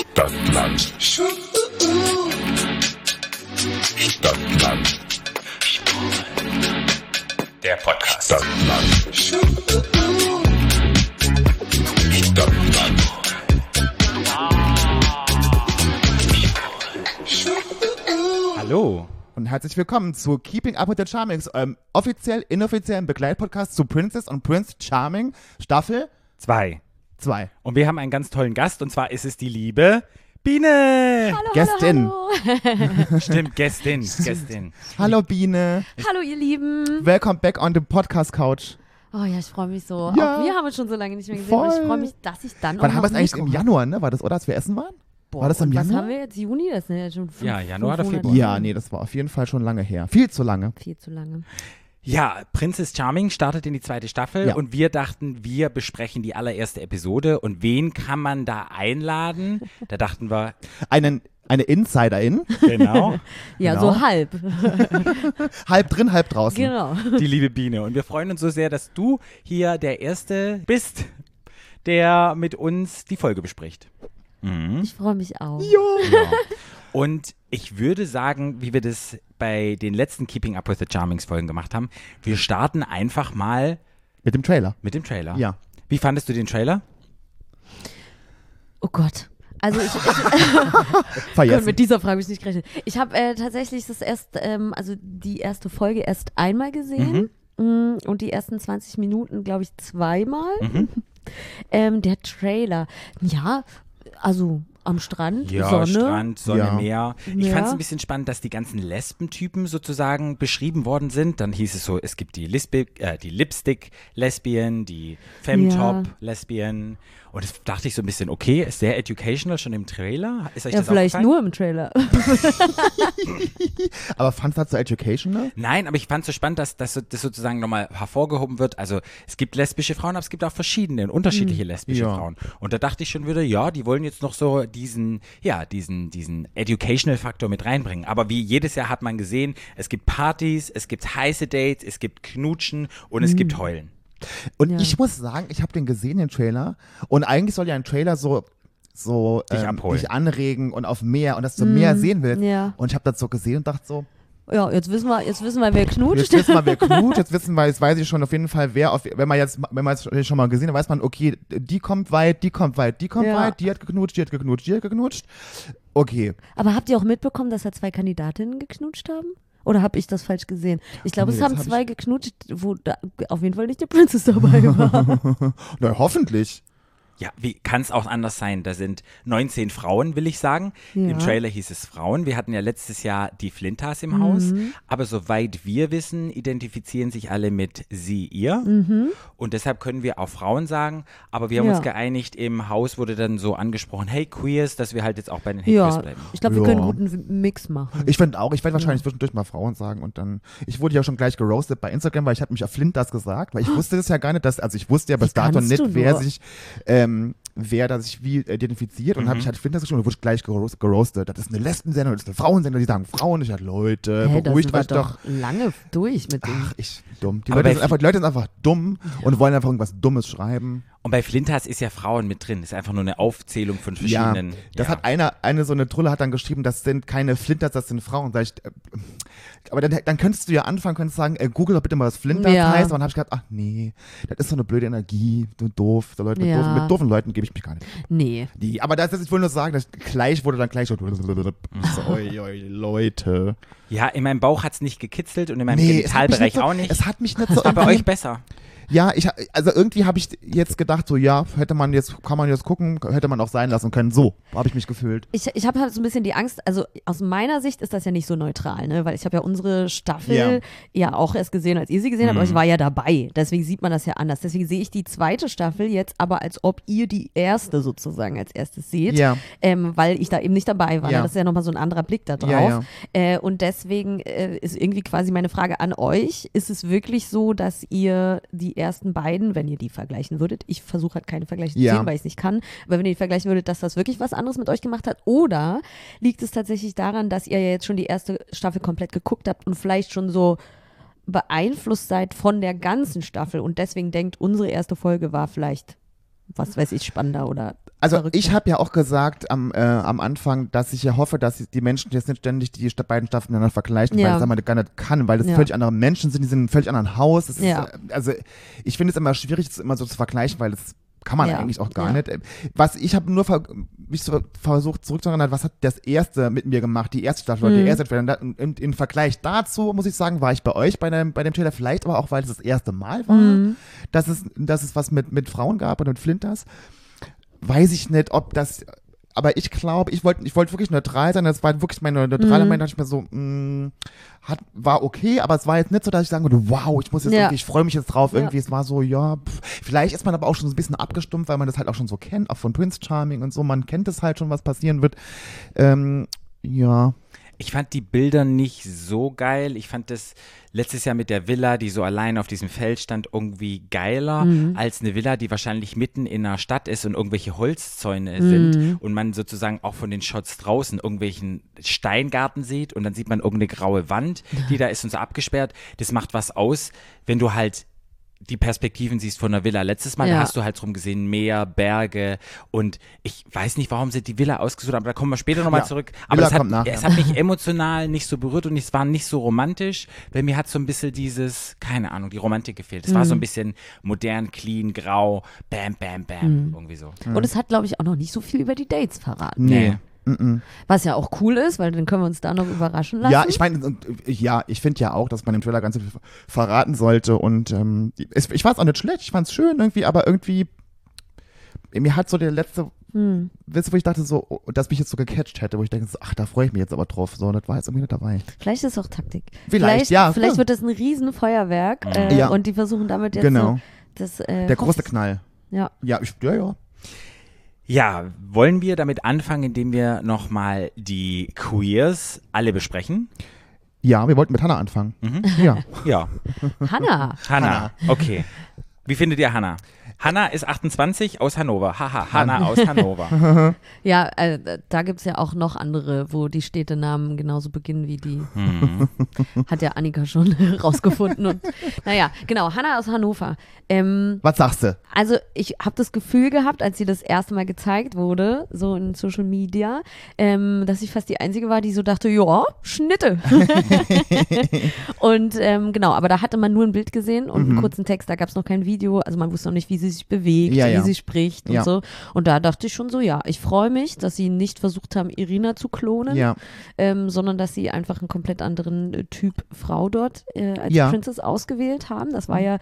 Stadtland. Stadtland. Der Podcast. Stadtland. Stadtland. Hallo und herzlich willkommen zu Keeping Up with the Charmings, eurem offiziell inoffiziellen Begleitpodcast zu Princess und Prince Charming, Staffel Zwei. 2. Und wir haben einen ganz tollen Gast und zwar ist es die liebe Biene. Hallo, Gästin. hallo, Stimmt, Gästin, Gästin. Hallo Biene, hallo. hallo, ihr Lieben. welcome back on the Podcast Couch. Oh ja, ich freue mich so. Ja. Auch wir haben uns schon so lange nicht mehr gesehen. Voll. Und ich freue mich, dass ich dann Wann auch haben wir es eigentlich im. Januar, ne? War das, oder als wir essen waren? Boah, War das im und Was Januar? haben wir jetzt? Juni? Das sind ja schon fünf, Ja, Januar oder fünf. Februar. Ja, nee, das war auf jeden Fall schon lange her. Viel zu lange. Viel zu lange. Ja, Princess Charming startet in die zweite Staffel Ja. und wir dachten, wir besprechen die allererste Episode und wen kann man da einladen? Da dachten wir, Einen, eine Insiderin, genau, Ja, Genau. so halb. halb drin, halb draußen. genau. die liebe Biene. Und wir freuen uns so sehr, dass du hier der Erste bist, der mit uns die Folge bespricht. Mhm. Ich freue mich auch. Genau. Und ich würde sagen, wie wir das bei den letzten Keeping Up with the Charmings Folgen gemacht haben, wir starten einfach mal Mit dem Trailer. mit dem Trailer. Ja. Wie fandest du den Trailer? Oh Gott. Also ich, ich mit dieser Frage habe ich nicht gerechnet. Ich habe äh, tatsächlich das erst, ähm, also die erste Folge erst einmal gesehen. Mm, Und die ersten 20 Minuten, glaube ich, zweimal. Mhm. Ähm, der Trailer, ja, also am Strand, Ja, Sonne. Strand, Sonne, Ja. Meer. Ich Ja. fand es ein bisschen spannend, dass die ganzen Lesbentypen sozusagen beschrieben worden sind. Dann hieß es so, es gibt die, Lisbi äh, die Lipstick-Lesbian, die Femtop-Lesbian. Und das dachte ich so ein bisschen, okay, ist sehr educational schon im Trailer. Ist euch Ja, das vielleicht nur im Trailer. Aber fandst du das so educational? Nein, aber ich fand es so spannend, dass, dass das sozusagen nochmal hervorgehoben wird. Also es gibt lesbische Frauen, aber es gibt auch verschiedene und unterschiedliche lesbische Ja. Frauen. Und da dachte ich schon wieder, ja, die wollen jetzt noch so diesen, ja, diesen, diesen Educational-Faktor mit reinbringen. Aber wie jedes Jahr hat man gesehen, es gibt Partys, es gibt heiße Dates, es gibt Knutschen und es gibt Heulen. Und Ja. ich muss sagen, ich habe den gesehen, den Trailer. Und eigentlich soll ja ein Trailer so so Dich ähm, dich anregen und auf mehr und dass du mehr sehen willst. ja. Und ich habe das so gesehen und dachte so, Ja, jetzt wissen wir, jetzt wissen wir, wer knutscht. jetzt wissen wir, wer knut, jetzt wissen wir, jetzt weiß ich schon auf jeden Fall, wer auf, wenn man jetzt, wenn man es schon mal gesehen hat, weiß man, okay, die kommt weit, die kommt weit, die kommt Ja. weit, die hat geknutscht, die hat geknutscht, die hat geknutscht. Okay. Aber habt ihr auch mitbekommen, dass da zwei Kandidatinnen geknutscht haben? Oder habe ich das falsch gesehen? Ich glaube, Nee, es haben hab zwei geknutscht, wo da auf jeden Fall nicht die Princess dabei war. Na, hoffentlich. Ja, wie kann es auch anders sein? Da sind 19 Frauen, will ich sagen. Ja. Im Trailer hieß es Frauen. Wir hatten ja letztes Jahr die Flintas im Haus. Aber soweit wir wissen, identifizieren sich alle mit sie, ihr. Und deshalb können wir auch Frauen sagen. Aber wir haben Ja. uns geeinigt, im Haus wurde dann so angesprochen, hey Queers, dass wir halt jetzt auch bei den Hey ja, Queers bleiben. ich glaube, wir Ja. können einen guten Mix machen. Ich finde auch, ich werde wahrscheinlich zwischendurch mal Frauen sagen und dann, ich wurde ja schon gleich geroastet bei Instagram, weil ich hatte mich auf Flint das gesagt, weil ich wusste das ja gar nicht, dass, also ich wusste ja bis dato nicht, wer sich, ähm, wer da sich wie identifiziert und habe ich halt Flint das geschrieben und wurde ich gleich geroast, geroastet. Das ist eine Lesbensendung, das ist eine Frauensendung, die sagen Frauen. Ich dachte, Leute, da beruhigt euch doch. lange durch mit dem. Ach, ich dumm. Die Aber Leute, sind einfach, die Leute sind einfach dumm und wollen einfach irgendwas Dummes schreiben. Und bei Flintas ist ja Frauen mit drin. Ist einfach nur eine Aufzählung von Ja, verschiedenen. das ja. hat einer, eine so eine Trulle hat dann geschrieben, das sind keine Flinters, das sind Frauen. Sag ich, äh, aber dann, dann könntest du ja anfangen, könntest sagen, äh, google doch bitte mal, was Flinters Ja. heißt. Aber dann habe ich gedacht, ach nee, das ist so eine blöde Energie, du doof. So Leute, mit, Ja. doofen, mit doofen Leuten gebe ich mich gar nicht. Nee. Die, aber das ist, ich wollte nur sagen, dass gleich wurde dann gleich so, so oi, oi, Leute. ja, in meinem Bauch hat es nicht gekitzelt und in meinem Nee, Genitalbereich so, auch nicht. Es hat mich nicht so Aber bei euch besser. Ja, ich, also irgendwie habe ich jetzt gedacht, so ja, hätte man jetzt, kann man jetzt gucken, hätte man auch sein lassen können. So habe ich mich gefühlt. Ich, ich habe halt so ein bisschen die Angst, also aus meiner Sicht ist das ja nicht so neutral, ne? weil ich habe ja unsere Staffel Ja. ja. auch erst gesehen, als ihr sie gesehen habt, aber ich war ja dabei. Deswegen sieht man das ja anders. Deswegen sehe ich die zweite Staffel jetzt aber, als ob ihr die erste sozusagen als erstes seht, Ja. ähm, weil ich da eben nicht dabei war. Ja. Ne? Das ist ja nochmal so ein anderer Blick da drauf. Äh, und deswegen äh, ist irgendwie quasi meine Frage an euch, ist es wirklich so, dass ihr die ersten beiden, wenn ihr die vergleichen würdet, ich versuche halt keine Vergleiche zu Ja. ziehen, weil ich es nicht kann, aber wenn ihr die vergleichen würdet, dass das wirklich was anderes mit euch gemacht hat, oder liegt es tatsächlich daran, dass ihr ja jetzt schon die erste Staffel komplett geguckt habt und vielleicht schon so beeinflusst seid von der ganzen Staffel und deswegen denkt, unsere erste Folge war vielleicht, was weiß ich, spannender oder Also verrückt ich habe ja auch gesagt am, äh, am Anfang, dass ich ja hoffe, dass die Menschen jetzt nicht ständig die beiden Staffeln miteinander vergleichen, weil Ja. das einmal gar nicht kann, weil das Ja. völlig andere Menschen sind, die sind in einem völlig anderen Haus. Das Ja. ist, äh, also ich finde es immer schwierig, das immer so zu vergleichen, weil das kann man Ja. eigentlich auch gar Ja. nicht. Was ich habe nur ver mich so versucht zurückzuerinnern, was hat das erste mit mir gemacht, die erste Staffel Mhm. die erste im, im Vergleich dazu muss ich sagen, war ich bei euch bei dem, bei dem Trailer vielleicht aber auch, weil es das erste Mal war, Mhm. dass es, dass es was mit, mit Frauen gab und mit Flinters. Weiß ich nicht, ob das. Aber ich glaube, ich wollte ich wollte wirklich neutral sein. Das war wirklich meine neutrale Mhm. Meinung. Da dachte ich mir so, mh, hat, war okay, aber es war jetzt nicht so, dass ich sagen würde, wow, ich muss jetzt Ja. irgendwie, ich freue mich jetzt drauf. Ja. Irgendwie, es war so, ja, pff. vielleicht ist man aber auch schon so ein bisschen abgestumpft, weil man das halt auch schon so kennt, auch von Prince Charming und so. Man kennt es halt schon, was passieren wird. Ähm, ja. Ich fand die Bilder nicht so geil. Ich fand das letztes Jahr mit der Villa, die so allein auf diesem Feld stand, irgendwie geiler Mhm. als eine Villa, die wahrscheinlich mitten in einer Stadt ist und irgendwelche Holzzäune Mhm. sind und man sozusagen auch von den Shots draußen irgendwelchen Steingarten sieht und dann sieht man irgendeine graue Wand, die da ist und so abgesperrt. Das macht was aus, wenn du halt die Perspektiven siehst von der Villa. Letztes Mal Ja. hast du halt drum gesehen, Meer, Berge und ich weiß nicht, warum sie die Villa ausgesucht haben, aber da kommen wir später nochmal Ja. zurück. Aber Villa es hat, nachher. es hat mich emotional nicht so berührt und es war nicht so romantisch, weil mir hat so ein bisschen dieses, keine Ahnung, die Romantik gefehlt. Es war Mhm. so ein bisschen modern, clean, grau, bam, bam, bam, Mhm. irgendwie so. Und es hat, glaube ich, auch noch nicht so viel über die Dates verraten. Nee. Mm-mm. Was ja auch cool ist, weil dann können wir uns da noch überraschen lassen. Ja, ich meine, äh, ja, ich finde ja auch, dass man im Trailer ganz viel verraten sollte und ähm, es, ich fand es auch nicht schlecht, ich fand es schön irgendwie, aber irgendwie, mir hat so der letzte, Hm. wo ich dachte so, oh, dass mich jetzt so gecatcht hätte, wo ich denke, so, ach, da freue ich mich jetzt aber drauf, so, das war jetzt irgendwie nicht dabei. Vielleicht ist es auch Taktik. Vielleicht, ja, Vielleicht ja. wird das ein Riesenfeuerwerk äh, Ja. und die versuchen damit jetzt Genau, so das. Äh, der große Knall. Ja. Ja, ich, ja, ja. Ja, wollen wir damit anfangen, indem wir nochmal die Queers alle besprechen? Ja, wir wollten mit Hannah anfangen. Mhm. Ja. Ja, Hannah. Hannah. Okay. Wie findet ihr Hannah? Hannah ist 28 aus Hannover. Haha, Hannah aus Hannover. Ja, äh, da gibt es ja auch noch andere, wo die Städtenamen genauso beginnen wie die. Mhm. Hat ja Annika schon rausgefunden. Und, naja, genau, Hannah aus Hannover. Ähm, Was sagst du? Also ich habe das Gefühl gehabt, als sie das erste Mal gezeigt wurde, so in Social Media, ähm, dass ich fast die Einzige war, die so dachte, ja, Schnitte. und ähm, genau, aber da hatte man nur ein Bild gesehen und einen kurzen Text, da gab es noch kein Video, also man wusste noch nicht, wie sie sich bewegt, Ja, wie ja. sie spricht und Ja. so. Und da dachte ich schon so, ja, ich freue mich, dass sie nicht versucht haben, Irina zu klonen, ähm, sondern dass sie einfach einen komplett anderen äh, Typ Frau dort äh, als. Princess ausgewählt haben. Das war ja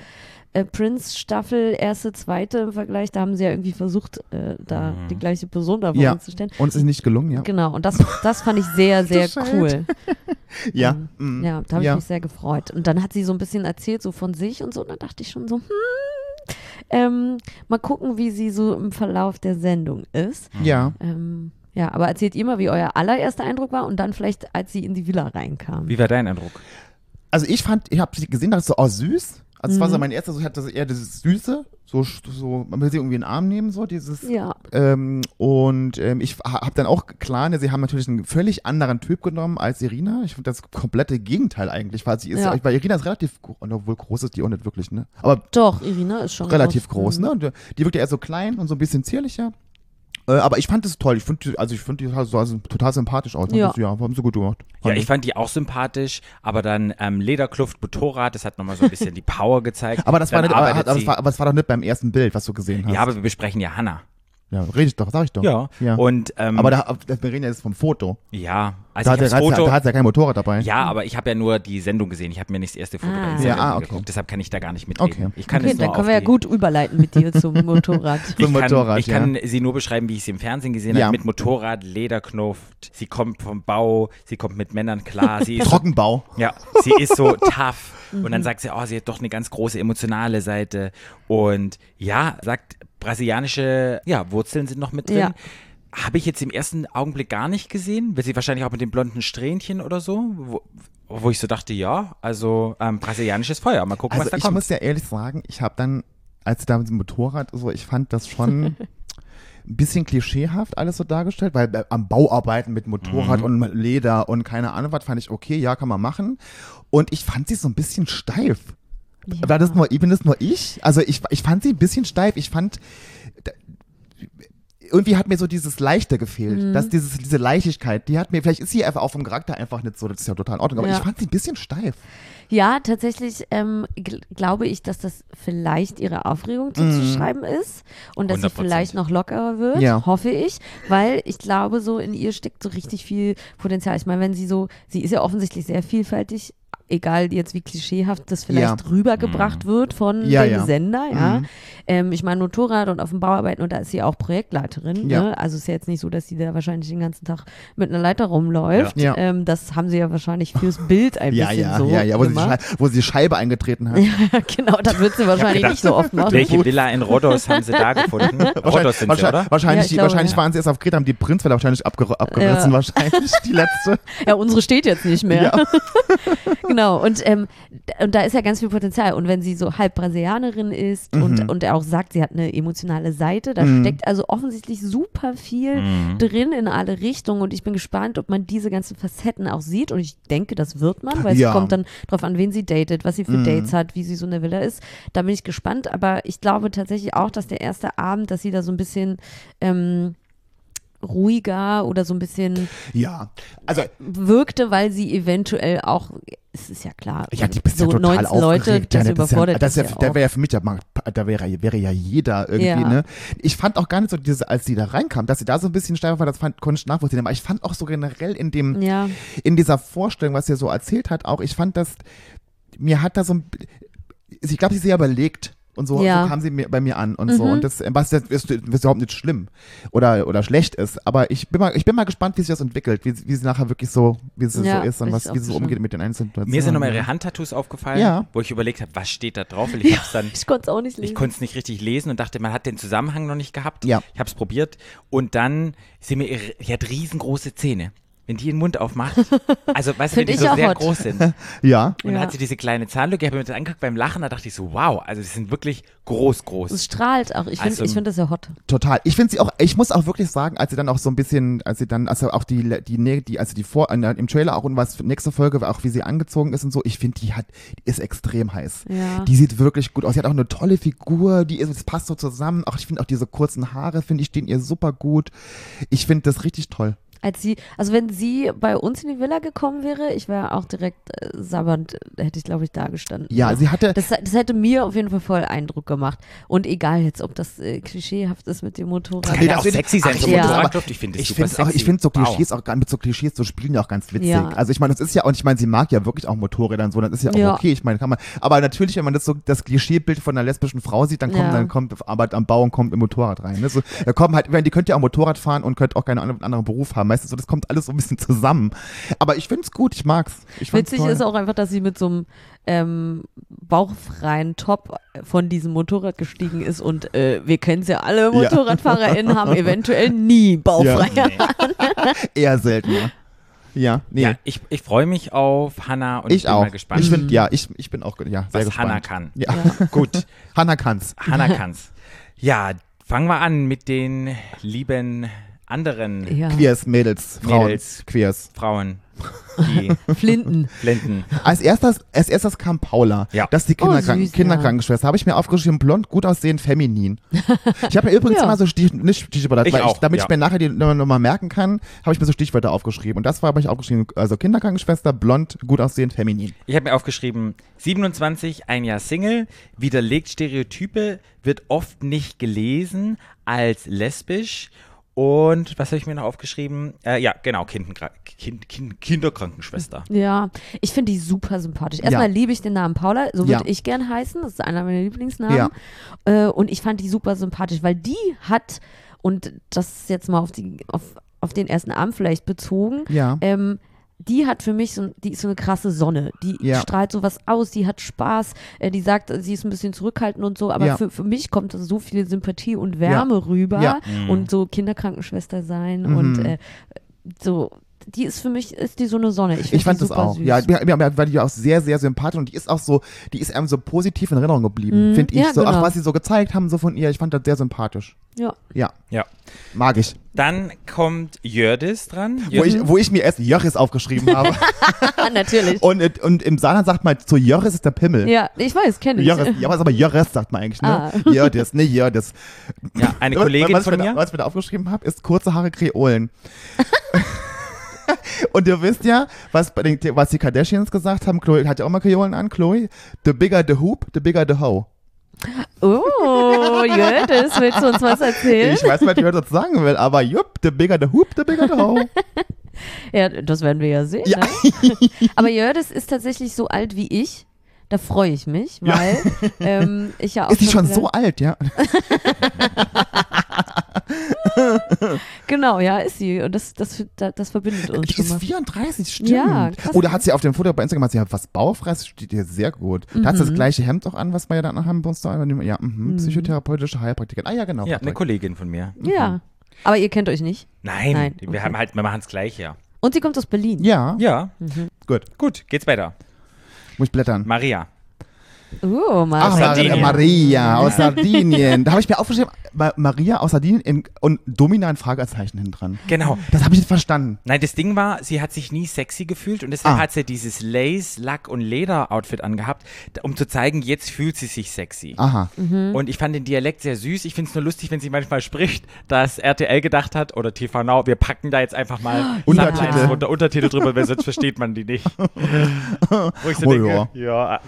äh, Prince Staffel, erste, zweite im Vergleich. Da haben sie ja irgendwie versucht, äh, da Mhm. die gleiche Person da Ja. uns zu stellen. Und es ist nicht gelungen, ja. Genau, und das, das fand ich sehr, sehr cool. Ja. Ähm, mm. Ja, da habe Ja. ich mich sehr gefreut. Und dann hat sie so ein bisschen erzählt, so von sich und so. Und dann dachte ich schon so, hm, ähm, mal gucken, wie sie so im Verlauf der Sendung ist. Ja. Ähm, ja, aber erzählt ihr mal, wie euer allererster Eindruck war und dann vielleicht, als sie in die Villa reinkam. Wie war dein Eindruck? Also ich fand, ich habe sie gesehen, dachte so, oh süß. Also es war so Mhm. mein erster, so ich hatte eher dieses Süße, so, so, man will sie irgendwie in den Arm nehmen, so dieses. Ja, Ähm, und ähm, ich habe dann auch klar, ne, sie haben natürlich einen völlig anderen Typ genommen als Irina. Ich finde das komplette Gegenteil eigentlich, weil sie ist, Ja. weil Irina ist relativ, obwohl groß ist die auch nicht wirklich, ne? Aber doch, Irina ist schon relativ groß, Mhm. ne? Und äh, die wirkt ja eher so klein und so ein bisschen zierlicher. Äh, aber ich fand es toll. Ich finde, also ich finde die also, also total sympathisch aus. Ja. Das, ja, haben sie gut gemacht. Ja, ich fand die auch sympathisch, aber dann ähm, Lederkluft, Motorrad, das hat nochmal so ein bisschen die Power gezeigt. aber das war, nicht, aber, aber, das war, aber das war doch nicht beim ersten Bild, was du gesehen hast. Ja, aber wir besprechen ja Hannah. Ja rede ich doch, sag ich doch. Ja. ja. Und ähm, aber da, wir reden ja jetzt vom Foto. ja, also Da ich hat, er, Foto. da hat er kein Motorrad dabei. Ja, aber ich habe ja nur die Sendung gesehen. Ich habe mir nicht das erste Foto Ah. bei Instagram Ja, ah, okay. geguckt. Deshalb kann ich da gar nicht mitreden. Okay. Ich kann Okay, dann können wir ja die, gut überleiten mit dir zum Motorrad. Ich Zum kann, Motorrad, ich ja. kann sie nur beschreiben, wie ich sie im Fernsehen gesehen Ja. habe. Mit Motorrad, Lederknuft. Sie kommt vom Bau. Sie kommt mit Männern klar. Sie ist Trockenbau. Ja, sie ist so tough. Und dann sagt sie, oh, sie hat doch eine ganz große emotionale Seite. Und ja, sagt, brasilianische ja, Wurzeln sind noch mit drin. Ja. Habe ich jetzt im ersten Augenblick gar nicht gesehen. Wird sie wahrscheinlich auch mit dem blonden Strähnchen oder so. Wo, wo ich so dachte, ja, also ähm, brasilianisches Feuer. Mal gucken, Also was da ich kommt. muss ja ehrlich sagen, ich habe dann, als da mit dem Motorrad, so, ich fand das schon ein bisschen klischeehaft alles so dargestellt, weil äh, am Bauarbeiten mit Motorrad Mhm. und mit Leder und keine Ahnung was, fand ich okay, ja, kann man machen. Und ich fand sie so ein bisschen steif. Ja. War das nur, bin das nur ich? Also ich, ich fand sie ein bisschen steif. Ich fand, da- irgendwie hat mir so dieses Leichte gefehlt. Mhm. Dass dieses, diese Leichtigkeit, die hat mir, vielleicht ist sie einfach auch vom Charakter einfach nicht so, das ist ja total in Ordnung, aber Ja. ich fand sie ein bisschen steif. Ja, tatsächlich ähm, gl glaube ich, dass das vielleicht ihre Aufregung zuzuschreiben ist und dass sie 100%. vielleicht noch lockerer wird, Ja. hoffe ich, weil ich glaube, so in ihr steckt so richtig viel Potenzial. Ich meine, wenn sie so, sie ist ja offensichtlich sehr vielfältig, egal jetzt wie klischeehaft das vielleicht Ja. rübergebracht wird von Ja, dem ja. Sender, ja. Mhm. Ähm, ich meine, Motorrad und auf dem Bauarbeiten und da ist sie auch Projektleiterin. Ja. Ne? Also ist ja jetzt nicht so, dass sie da wahrscheinlich den ganzen Tag mit einer Leiter rumläuft. Ja. Ähm, das haben sie ja wahrscheinlich fürs Bild ein Ja, bisschen ja, so ja, ja, wo sie, die gemacht. Schei- wo sie die Scheibe eingetreten hat. Ja, genau, das wird sie wahrscheinlich gedacht, nicht so oft machen. Welche Villa in Rhodos haben sie da gefunden? Rhodos sind sie, wahrscheinlich, oder? wahrscheinlich, die, glaube, wahrscheinlich ja. waren sie erst auf Kreta, haben die Prinzwelle wahrscheinlich abger abgerissen, Ja. wahrscheinlich, die letzte. Ja, unsere steht jetzt nicht mehr. genau, und, ähm, und da ist ja ganz viel Potenzial. Und wenn sie so halb Brasilianerin ist Mhm. und, und auch sagt, sie hat eine emotionale Seite, da Mhm. steckt also offensichtlich super viel Mhm. drin in alle Richtungen. Und ich bin gespannt, ob man diese ganzen Facetten auch sieht. Und ich denke, das wird man, weil Ja. es kommt dann drauf an, wen sie datet, was sie für Mhm. Dates hat, wie sie so in der Villa ist. Da bin ich gespannt. Aber ich glaube tatsächlich auch, dass der erste Abend, dass sie da so ein bisschen ähm, ruhiger oder so ein bisschen Ja, also wirkte, weil sie eventuell auch, es ist ja klar, Ja, die bist so ja total 19 Leute, das ja, überfordert ja, das dich ist ja, ja Da wäre ja für mich, ja mal- da wäre, wäre ja jeder irgendwie, Ja. ne? Ich fand auch gar nicht so, diese, als sie da reinkam, dass sie da so ein bisschen steifer war, das fand, konnte ich nachvollziehen. Aber ich fand auch so generell in dem, Ja, in dieser Vorstellung, was sie so erzählt hat, auch, ich fand das, mir hat da so ein, ich glaube, sie ist sehr überlegt. Und so, Ja. so kam sie mir, bei mir an und so. Mhm. Und das, was das ist, ist überhaupt nicht schlimm oder, oder schlecht ist. Aber ich bin mal, ich bin mal gespannt, wie sich das entwickelt, wie, wie sie nachher wirklich so, wie sie Ja, so ist und was, wie sie so umgeht mit den einzelnen Situationen. Mir sind nochmal ihre Handtattoos aufgefallen, Ja. wo ich überlegt habe, was steht da drauf? Weil ich hab's dann ich konnte es auch nicht lesen. Ich konnte es nicht richtig lesen und dachte, man hat den Zusammenhang noch nicht gehabt. Ja. Ich habe es probiert und dann sind mir ihre, die hat riesengroße Zähne. Wenn die den Mund aufmacht, also weißt du, wenn die ich so auch sehr hot. groß sind. Ja. Und dann Ja. hat sie diese kleine Zahnlücke, ich habe mir das angeguckt beim Lachen, da dachte ich so, wow, also die sind wirklich groß, es groß. strahlt auch. Ich finde Also- ich find das ja hot. Total. Ich finde sie auch, ich muss auch wirklich sagen, als sie dann auch so ein bisschen, als sie dann, also auch die, die, die, die also die vor, in der- im Trailer auch und was für nächste Folge, auch wie sie angezogen ist und so, ich finde, die hat, die ist extrem heiß. Ja. Die sieht wirklich gut aus. Sie hat auch eine tolle Figur, die ist, es passt so zusammen. Auch ich finde auch diese kurzen Haare, finde ich, stehen ihr super gut. Ich finde das richtig toll. Als sie, also wenn sie bei uns in die Villa gekommen wäre, ich wäre auch direkt äh, sabbernd, äh, hätte ich glaube ich da gestanden. Ja, sie hatte, Das, das hätte mir auf jeden Fall voll Eindruck gemacht. Und egal jetzt, ob das äh, klischeehaft ist mit dem Motorrad. Kann ja auch das- sexy sein, Ach, so ja. Motorradluft, ich finde das ich super finde auch, sexy. ich finde so Wow. Klischees auch gar mit so Klischees so spielen ja auch ganz witzig. Ja. Also ich meine, das ist ja und ich meine, sie mag ja wirklich auch Motorräder und so, das ist ja auch Ja. okay. Ich meine, kann man. Aber natürlich, wenn man das so das Klischeebild von einer lesbischen Frau sieht, dann kommt, Ja. dann kommt Arbeit am Bau und kommt im Motorrad rein. Ne? So, da kommen halt, ich meine, die könnt ja auch Motorrad fahren und könnt auch keinen anderen Beruf haben. Du, so, das kommt alles so ein bisschen zusammen. Aber ich finde es gut, ich mag's. Ich Witzig toll. ist auch einfach, dass sie mit so einem ähm, bauchfreien Top von diesem Motorrad gestiegen ist und äh, wir kennen es ja alle, MotorradfahrerInnen haben eventuell nie bauchfreie eher seltener. Ja, nee. Ja, ich, ich freue mich auf Hannah und ich, ich bin auch. mal gespannt, Ich finde, ja, ich, ich bin auch ja, sehr was gespannt. Hannah kann. Ja. Gut, Hannah kann's. Hannah kann's. Ja, fangen wir an mit den lieben anderen Ja. Queers, Mädels, Frauen. Mädels. Queers. Frauen, die Flinten. Flinten. Als erstes, als erstes kam Paula. Ja. Das ist die Kinderkranken süß, Kinderkrankenschwester. Habe ich mir aufgeschrieben, blond, gut aussehend, feminin. Ich habe mir übrigens Ja. immer so Stich, nicht Stichwörter, Ich damit ja. ich mir nachher die nochmal noch mal merken kann, habe ich mir so Stichwörter aufgeschrieben. Und das war aber ich aufgeschrieben, also Kinderkrankenschwester, blond, gut aussehend, feminin. Ich habe mir aufgeschrieben, 27, ein Jahr Single, widerlegt Stereotype, wird oft nicht gelesen als lesbisch. Und was habe ich mir noch aufgeschrieben? Äh, ja, genau, Kindenkra kind, kind, Kinderkrankenschwester. Ja, ich finde die super sympathisch. Erstmal Ja. liebe ich den Namen Paula, so Ja. würde ich gern heißen. Das ist einer meiner Lieblingsnamen. Ja. Äh, und ich fand die super sympathisch, weil die hat, und das ist jetzt mal auf, die, auf, auf den ersten Abend vielleicht bezogen, Ja. ähm, die hat für mich so, die ist so eine krasse Sonne. Die Ja. strahlt sowas aus, die hat Spaß, äh, die sagt, sie ist ein bisschen zurückhaltend und so, aber Ja. für, für mich kommt so viel Sympathie und Wärme rüber Ja. Mhm. und so Kinderkrankenschwester sein Mhm. und äh, so die ist für mich, ist die so eine Sonne. Ich, Ich find fand das super auch. Süß. Ja, mir, mir, war die auch sehr, sehr sympathisch und die ist auch so, die ist einem so positiv in Erinnerung geblieben, Mhm. finde ich. Ja, so, genau. auch was sie so gezeigt haben, so von ihr, ich fand das sehr sympathisch. ja. Ja, Ja. mag ich. Dann kommt Jördis dran. Wo ich, wo ich mir erst Jöris aufgeschrieben habe. Ah, natürlich. und, und im Saarland sagt man, zu Jöris ist der Pimmel. ja, ich weiß, kenne ich. Jöris, ja, was aber Jöris sagt man eigentlich, ne? Ah. Jördis, ne Jördis. ja, eine Was- Kollegin was, von ich mir, mir. Was ich mir da aufgeschrieben habe, ist kurze Haare Kreolen. Und ihr wisst ja, was, bei den, was die Kardashians gesagt haben, Chloe hat ja auch mal Kreolen an, Chloe. The bigger the hoop, the bigger the hoe. Oh, Jördis, willst du uns was erzählen? Ich weiß, was heute sagen will, aber jupp, the bigger the hoop, the bigger the hoe. Ja, das werden wir ja sehen. Ja. Ne? Aber Jördis ist tatsächlich so alt wie ich. Da freue ich mich, Ja. weil ähm, ich ja auch. Ist die schon wieder- so alt, ja? Genau, ja, ist sie. Und das, das, das, das verbindet uns Die schon ist mal. 34, stimmt. Ja, krass. Oder hat sie auf dem Foto bei Instagram, hat sie was baufrei, das steht ihr sehr gut. Da hat sie das gleiche Hemd auch an, was wir ja dann haben bei uns da. Ja, mhm. psychotherapeutische Heilpraktikerin. Ah ja, genau. Ja, eine Kollegin von mir. Ja. Aber ihr kennt euch nicht. Nein, Nein, wir okay. haben halt, wir machen es gleich, ja. Und sie kommt aus Berlin. Ja, Ja, gut. gut, geht's weiter. Muss ich blättern. Maria. Oh, mal. Ach, Sardinien. Maria aus Sardinien. Da habe ich mir aufgeschrieben, Ma Maria aus Sardinien in, und dominant Fragezeichen hinten dran. Genau. Das habe ich nicht verstanden. Nein, das Ding war, sie hat sich nie sexy gefühlt und deshalb Ah. hat sie dieses Lace, Lack und Leder-Outfit angehabt, um zu zeigen, jetzt fühlt sie sich sexy. Aha. Mhm. Und ich fand den Dialekt sehr süß. Ich finde es nur lustig, wenn sie manchmal spricht, dass RTL gedacht hat oder TV Now, wir packen da jetzt einfach mal Untertitel. Runter, Untertitel drüber, weil sonst versteht man die nicht. Wo ich so Oh, denke, ja.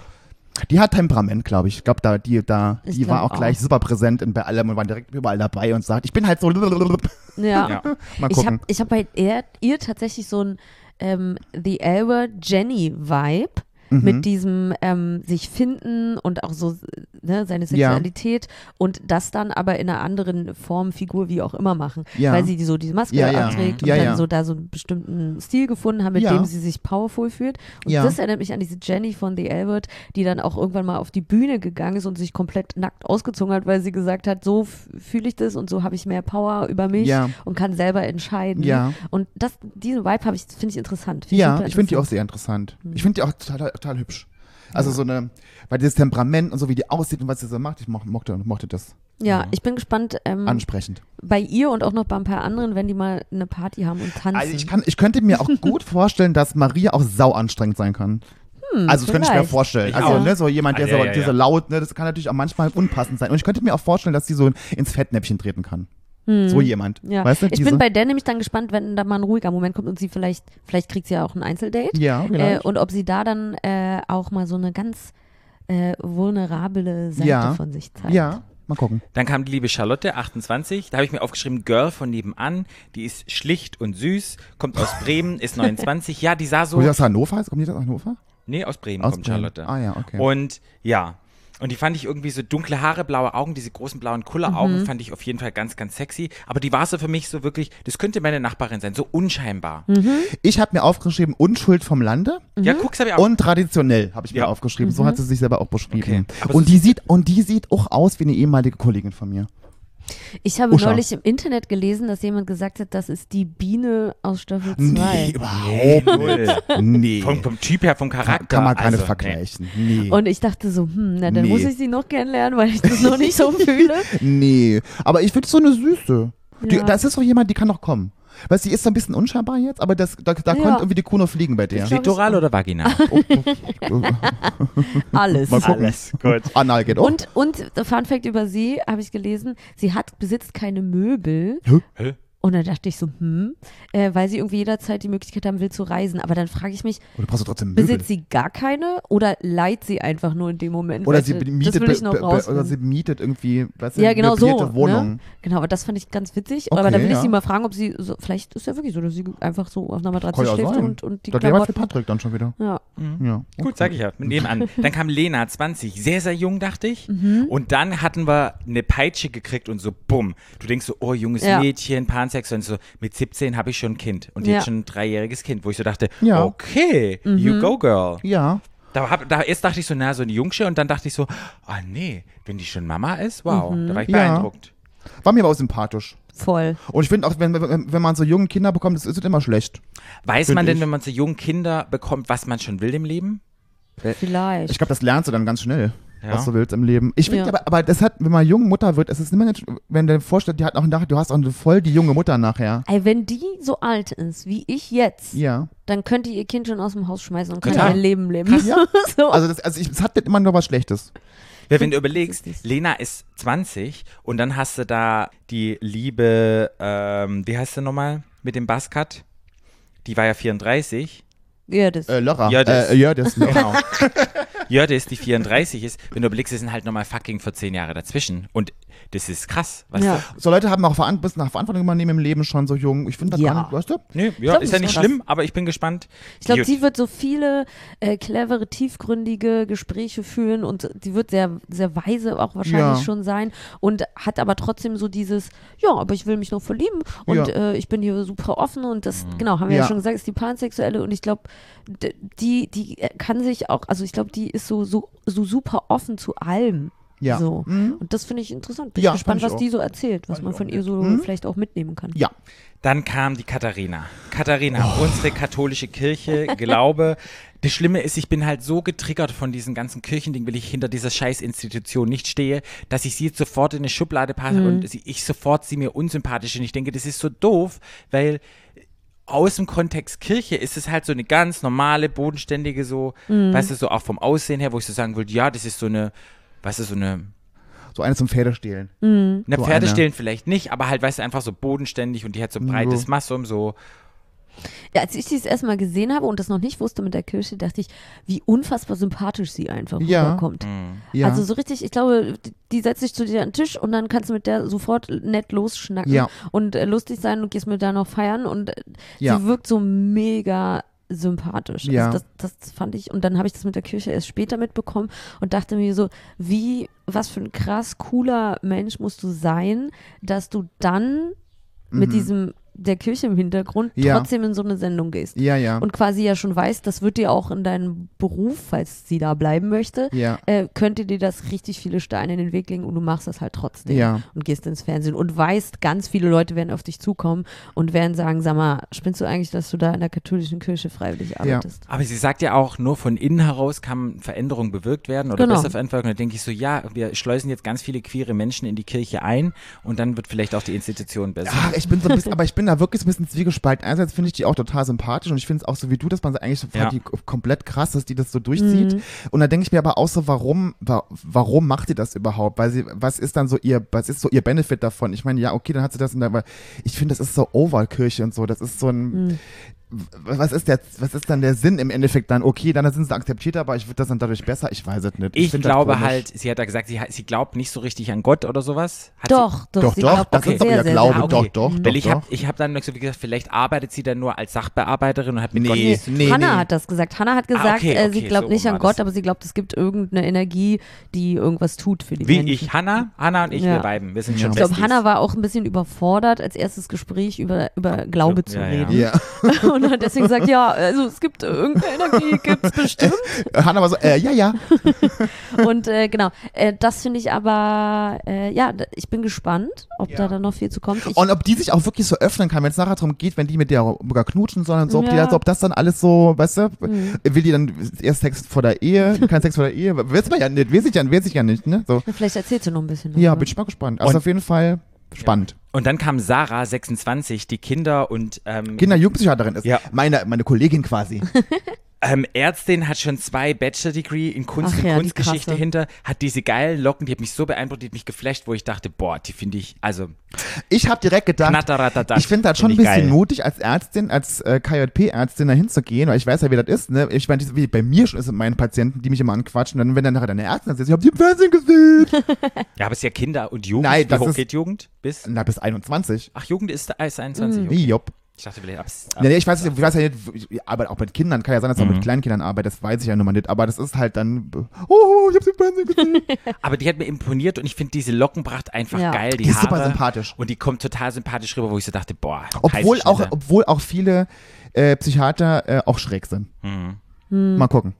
Die hat Temperament, glaube ich. Ich glaube, da, die, da, Ich die war glaub auch gleich auch. super präsent in, bei allem und war direkt überall dabei und sagt, ich bin halt so. Ja. ja. Mal Ich gucken. habe ich hab bei ihr, ihr tatsächlich so ein ähm, The Elber Jenny Vibe. Mhm. Mit diesem ähm, sich finden und auch so ne, seine Ja. Sexualität und das dann aber in einer anderen Form, Figur, wie auch immer machen. Ja. Weil sie so diese Maske Ja, ja. abträgt Ja, und dann ja. so da so einen bestimmten Stil gefunden haben, mit Ja. dem sie sich powerful fühlt. Und Ja. das erinnert mich an diese Jenny von The Albert, die dann auch irgendwann mal auf die Bühne gegangen ist und sich komplett nackt ausgezogen hat, weil sie gesagt hat, so fühle ich das und so habe ich mehr Power über mich Ja. und kann selber entscheiden. Ja. Und das, diesen Vibe habe ich, finde ich interessant. Find Ja, ich finde die auch sehr interessant. Ich finde die auch total, total hübsch. Also so eine, weil dieses Temperament und so wie die aussieht und was sie so macht, ich mo mochte, mochte das Ja, ich bin gespannt ähm, ansprechend. bei ihr und auch noch bei ein paar anderen, wenn die mal eine Party haben und tanzen. Also ich, kann, ich könnte mir auch gut vorstellen, dass Maria auch sau anstrengend sein kann. also das könnte ich mir Hm, vielleicht. vorstellen. Ich Also ne, so jemand, der Ah, ja, so, ja, so ja. laut, ne, das kann natürlich auch manchmal unpassend sein. Und ich könnte mir auch vorstellen, dass sie so ins Fettnäpfchen treten kann. So jemand. Hm. ja. Weißt du, ich diese, bin bei der nämlich dann gespannt, wenn da mal ein ruhiger Moment kommt und sie vielleicht, vielleicht kriegt sie ja auch ein Einzeldate. Ja, Äh, vielleicht. und ob sie da dann äh, auch mal so eine ganz äh, vulnerable Seite Ja. von sich zeigt. ja, mal gucken. Dann kam die liebe Charlotte, 28. Da habe ich mir aufgeschrieben, Girl von nebenan. Die ist schlicht und süß, kommt aus Bremen, ist 29. Ja, die sah so. Kommt die aus Hannover? Kommt die aus Hannover? Nee, aus Bremen Aus kommt Bremen. Charlotte. Ah ja, okay. Und ja. Und die fand ich irgendwie so dunkle Haare, blaue Augen, diese großen blauen Mhm. Kulleraugen fand ich auf jeden Fall ganz, ganz sexy. Aber die war so für mich so wirklich, das könnte meine Nachbarin sein, so unscheinbar. Mhm. Ich habe mir aufgeschrieben, Unschuld vom Lande. Ja, guck's aber auch. Und traditionell habe ich mir Ja. aufgeschrieben. So hat sie sich selber auch beschrieben. Okay. Und so- die sieht und die sieht auch aus wie eine ehemalige Kollegin von mir. Ich habe Usha. neulich im Internet gelesen, dass jemand gesagt hat, das ist die Biene aus Staffel 2. Nee, überhaupt nicht. Nee. vom, vom Typ her, vom Charakter. kann man nicht also, vergleichen. Nee. Und ich dachte so, hm, na dann Nee. muss ich sie noch kennenlernen, weil ich das noch nicht so fühle. Nee. Aber ich finde so eine Süße. Die, Ja. Das ist doch jemand, die kann noch kommen. Weil sie ist so ein bisschen unscheinbar jetzt, aber das, da, da Ja. könnte irgendwie die Kuh noch fliegen bei der. Ich glaub, Klitoral oder Vagina? Alles. Mal gucken. Alles gut. Anal geht auch. Und, und der Fun Fact über sie, habe ich gelesen, sie hat, besitzt keine Möbel. Hä? Und dann dachte ich so, hm, äh, weil sie irgendwie jederzeit die Möglichkeit haben will zu reisen. Aber dann frage ich mich, Oder brauchst du trotzdem Möbel? besitzt sie gar keine oder leiht sie einfach nur in dem Moment? Oder sie mietet, ich oder sie mietet irgendwie, weißt du, ja, genau so. möblierte Wohnung. Ne? Genau, aber das fand ich ganz witzig. Okay, aber da will ich ja. sie mal fragen, ob sie, so, vielleicht ist ja wirklich so, dass sie einfach so auf einer Matratze ja schläft sein. und, und die Das wäre was für. Patrick dann schon wieder. Ja. Ja. Gut, sag ich ja. Nebenan. Dann kam Lena, 20, sehr, sehr jung, dachte ich. Mhm. Und dann hatten wir eine Peitsche gekriegt und so, bumm. Du denkst so, oh, junges Ja. Mädchen, Pansex und so. Mit 17 habe ich schon ein Kind. Und Ja. jetzt schon ein dreijähriges Kind, wo ich so dachte, Ja. okay, Mhm. you go, girl. Ja. Da, hab, da erst dachte ich so, na, so eine Jungsche. Und dann dachte ich so, ah, nee, wenn die schon Mama ist, wow. Mhm. Da war ich Ja. beeindruckt. War mir aber auch sympathisch. Voll. Und ich finde auch, wenn, wenn, wenn man so junge Kinder bekommt, das ist es immer schlecht. Weiß man denn, ich. wenn man so jungen Kinder bekommt, was man schon will im Leben? Vielleicht. Ich glaube, das lernst du dann ganz schnell, Ja. was du willst im Leben. Ich finde Ja. aber, aber das hat, wenn man junge Mutter wird, es ist immer nicht, wenn du dir vorstellst, die hat auch nachher, du hast auch eine voll die junge Mutter nachher. Ey, wenn die so alt ist wie ich jetzt, Ja. dann könnte ihr Kind schon aus dem Haus schmeißen und kann Total. ihr Leben leben. Ja. so. Also, das, also ich, es hat nicht immer nur was Schlechtes. Ja, wenn du überlegst, Das ist- Lena ist 20 und dann hast du da die liebe, ähm, wie heißt sie nochmal mit dem Buzzcut? Die war ja 34. ja, das. Äh, Lora. Jördis. Äh, Jördis, ne? Genau. Jördis, die 34 ist. Wenn du überlegst, es sind halt nochmal fucking vor 10 Jahre dazwischen. Und das ist krass, weißt Ja. So Leute haben auch Veran bis nach Verantwortung übernehmen im Leben schon so jung. Ich finde das Ja. gar nicht, weißt du? du? Nee, ja, glaub, ist ja nicht krass. schlimm, aber ich bin gespannt. Ich glaube, sie wird so viele äh, clevere, tiefgründige Gespräche führen und die wird sehr, sehr weise auch wahrscheinlich Ja. schon sein und hat aber trotzdem so dieses, ja, aber ich will mich noch verlieben und Ja. äh, ich bin hier super offen und das, genau, haben wir ja, Ja. schon gesagt, ist die Pansexuelle und ich glaube, die, die kann sich auch, also ich glaube, die ist so, so, so super offen zu allem. Ja. So. Mhm. Und das finde ich interessant. Bin Ja, ich gespannt, fand was auch. die so erzählt, was man von ihr so Mhm. vielleicht auch mitnehmen kann. Ja. Dann kam die Katharina. Katharina, Oh. unsere katholische Kirche, Glaube. Das Schlimme ist, ich bin halt so getriggert von diesem ganzen Kirchending, weil ich hinter dieser Scheißinstitution nicht stehe, dass ich sie jetzt sofort in eine Schublade passe und sie, ich sofort sie mir unsympathisch und ich denke, das ist so doof, weil aus dem Kontext Kirche ist es halt so eine ganz normale, bodenständige, so, weißt du, so auch vom Aussehen her, wo ich so sagen würde, ja, das ist so eine, weißt du, so eine, So eine zum Pferdestehlen. Mhm. eine So Pferde eine. stehlen vielleicht nicht, aber halt, weißt du, einfach so bodenständig und die hat so ein breites Massum, so, Ja, als ich die das erstmal gesehen habe und das noch nicht wusste mit der Kirche, dachte ich, wie unfassbar sympathisch sie einfach Ja. rüberkommt. Ja. Also so richtig, ich glaube, die- setzt sich zu dir an den Tisch und dann kannst du mit der sofort nett losschnacken Ja. und äh, lustig sein und gehst mit der noch feiern und äh, Ja. sie wirkt so mega sympathisch. Ja. Also das, das fand ich, und dann habe ich das mit der Kirche erst später mitbekommen und dachte mir so, wie, was für ein krass cooler Mensch musst du sein, dass du dann mit diesem, der Kirche im Hintergrund. Ja. trotzdem in so eine Sendung gehst. ja, ja. Und quasi ja schon weißt, das wird dir auch in deinem Beruf, falls sie da bleiben möchte, Ja. äh, könnte dir das richtig viele Steine in den Weg legen und du machst das halt trotzdem Ja. und gehst ins Fernsehen und weißt, ganz viele Leute werden auf dich zukommen und werden sagen, sag mal, spinnst du eigentlich, dass du da in der katholischen Kirche freiwillig arbeitest? Aber sie sagt ja auch, nur von innen heraus kann Veränderung bewirkt werden oder Genau. besser Veränderung. Da denke ich so, ja, wir schleusen jetzt ganz viele queere Menschen in die Kirche ein und dann wird vielleicht auch die Institution besser. Ach, ich bin so ein bisschen, aber ich bin da wirklich so ein bisschen zwiegespalten. Einerseits finde ich die auch total sympathisch und ich finde es auch so wie du, dass man sie eigentlich so Ja. die komplett krass, dass die das so durchzieht. Und da denke ich mir aber auch so, warum, wa warum macht sie das überhaupt? Weil sie, was ist dann so ihr, was ist so ihr Benefit davon? Ich meine, ja, okay, dann hat sie das in der, aber ich finde, das ist so Overkirche und so. Das ist so ein, was ist der, was ist dann der Sinn im Endeffekt dann? Okay, dann sind sie akzeptiert, aber ich würde das dann dadurch besser. Ich weiß es nicht. Ich das glaube halt, sie hat da gesagt, sie, sie glaubt nicht so richtig an Gott oder sowas. Hat Doch, doch, Doch, sie doch, glaubt das sehr, ist doch ihr Glaube, doch, okay. doch, Weil doch, ich habe ich hab dann so wie gesagt, vielleicht arbeitet sie dann nur als Sachbearbeiterin und hat mit Gott Nee, nichts zu nee, Hannah nee. hat das gesagt. Hannah hat gesagt, Ah, okay, äh, sie okay, glaubt so nicht an Gott, das. aber sie glaubt, es gibt irgendeine Energie, die irgendwas tut für die Wie Menschen. ich, Hannah, Hannah und ich, Ja. wir beiden, wir sind Ja. schon Ich glaube. Hannah war auch ein bisschen überfordert, als erstes Gespräch über, über Glaube zu reden. Ja. Und hat deswegen gesagt, ja, also es gibt irgendeine Energie, gibt es bestimmt. Hannah war so, äh, ja, ja. Und äh, genau, äh, das finde ich aber, äh, ja, ich bin gespannt, ob da dann noch viel zu kommt. Ich, Und ob die sich auch wirklich so öffnen kann, wenn es nachher darum geht, wenn die mit der sogar knutschen sollen und so, ob, die Ja. das, ob das dann alles so, weißt du, will die dann erst Sex vor der Ehe, kein Sex vor der Ehe, weiß man ja nicht, weiß ich ja, weiß ich ja nicht, ne? So. Vielleicht erzählst du noch ein bisschen. Ja, darüber. bin ich mal gespannt. Also Und- auf jeden Fall spannend. Und dann kam Sarah, 26, die Kinder und ähm, Kinder-Jugendpsychiaterin ist Ja. meine, meine Kollegin quasi. ähm, Ärztin, hat schon zwei Bachelor-Degree in Kunst Ach und ja, Kunstgeschichte hinter, hat diese geilen Locken, die hat mich so beeindruckt, die hat mich geflasht, wo ich dachte, boah, die finde ich, also Ich habe direkt gedacht, ich finde das schon ein find ich bisschen geil. mutig, als Ärztin, als äh, KJP-Ärztin da hinzugehen, weil ich weiß ja, wie das ist. Ne? Ich meine, wie bei mir schon ist mit meinen Patienten, die mich immer anquatschen. Und dann, wenn dann nachher deine Ärztin sagt, ich habe die im Fernsehen gesehen. Ja, aber es ist ja Kinder und Jugend. Nein, Wie das hoch ist- geht Jugend? Bis? Na, bis 21. Ach, Jugend ist, ist 21. Mhm. Okay. Jopp. Ich dachte vielleicht ab. ab Nee, nee, ich weiß, ich weiß ja nicht, ich arbeite auch mit Kindern, kann ja sein, dass ich Mhm. auch mit Kleinkindern arbeite, das weiß ich ja nun mal nicht, aber das ist halt dann, oh, ich hab's im Fernsehen gesehen. Aber die hat mir imponiert und ich finde diese Lockenpracht einfach Ja. geil. Die, Die ist Haare. super sympathisch. Und die kommt total sympathisch rüber, wo ich so dachte, boah. Obwohl auch, obwohl auch viele äh, Psychiater äh, auch schräg sind. Mhm. Mal gucken.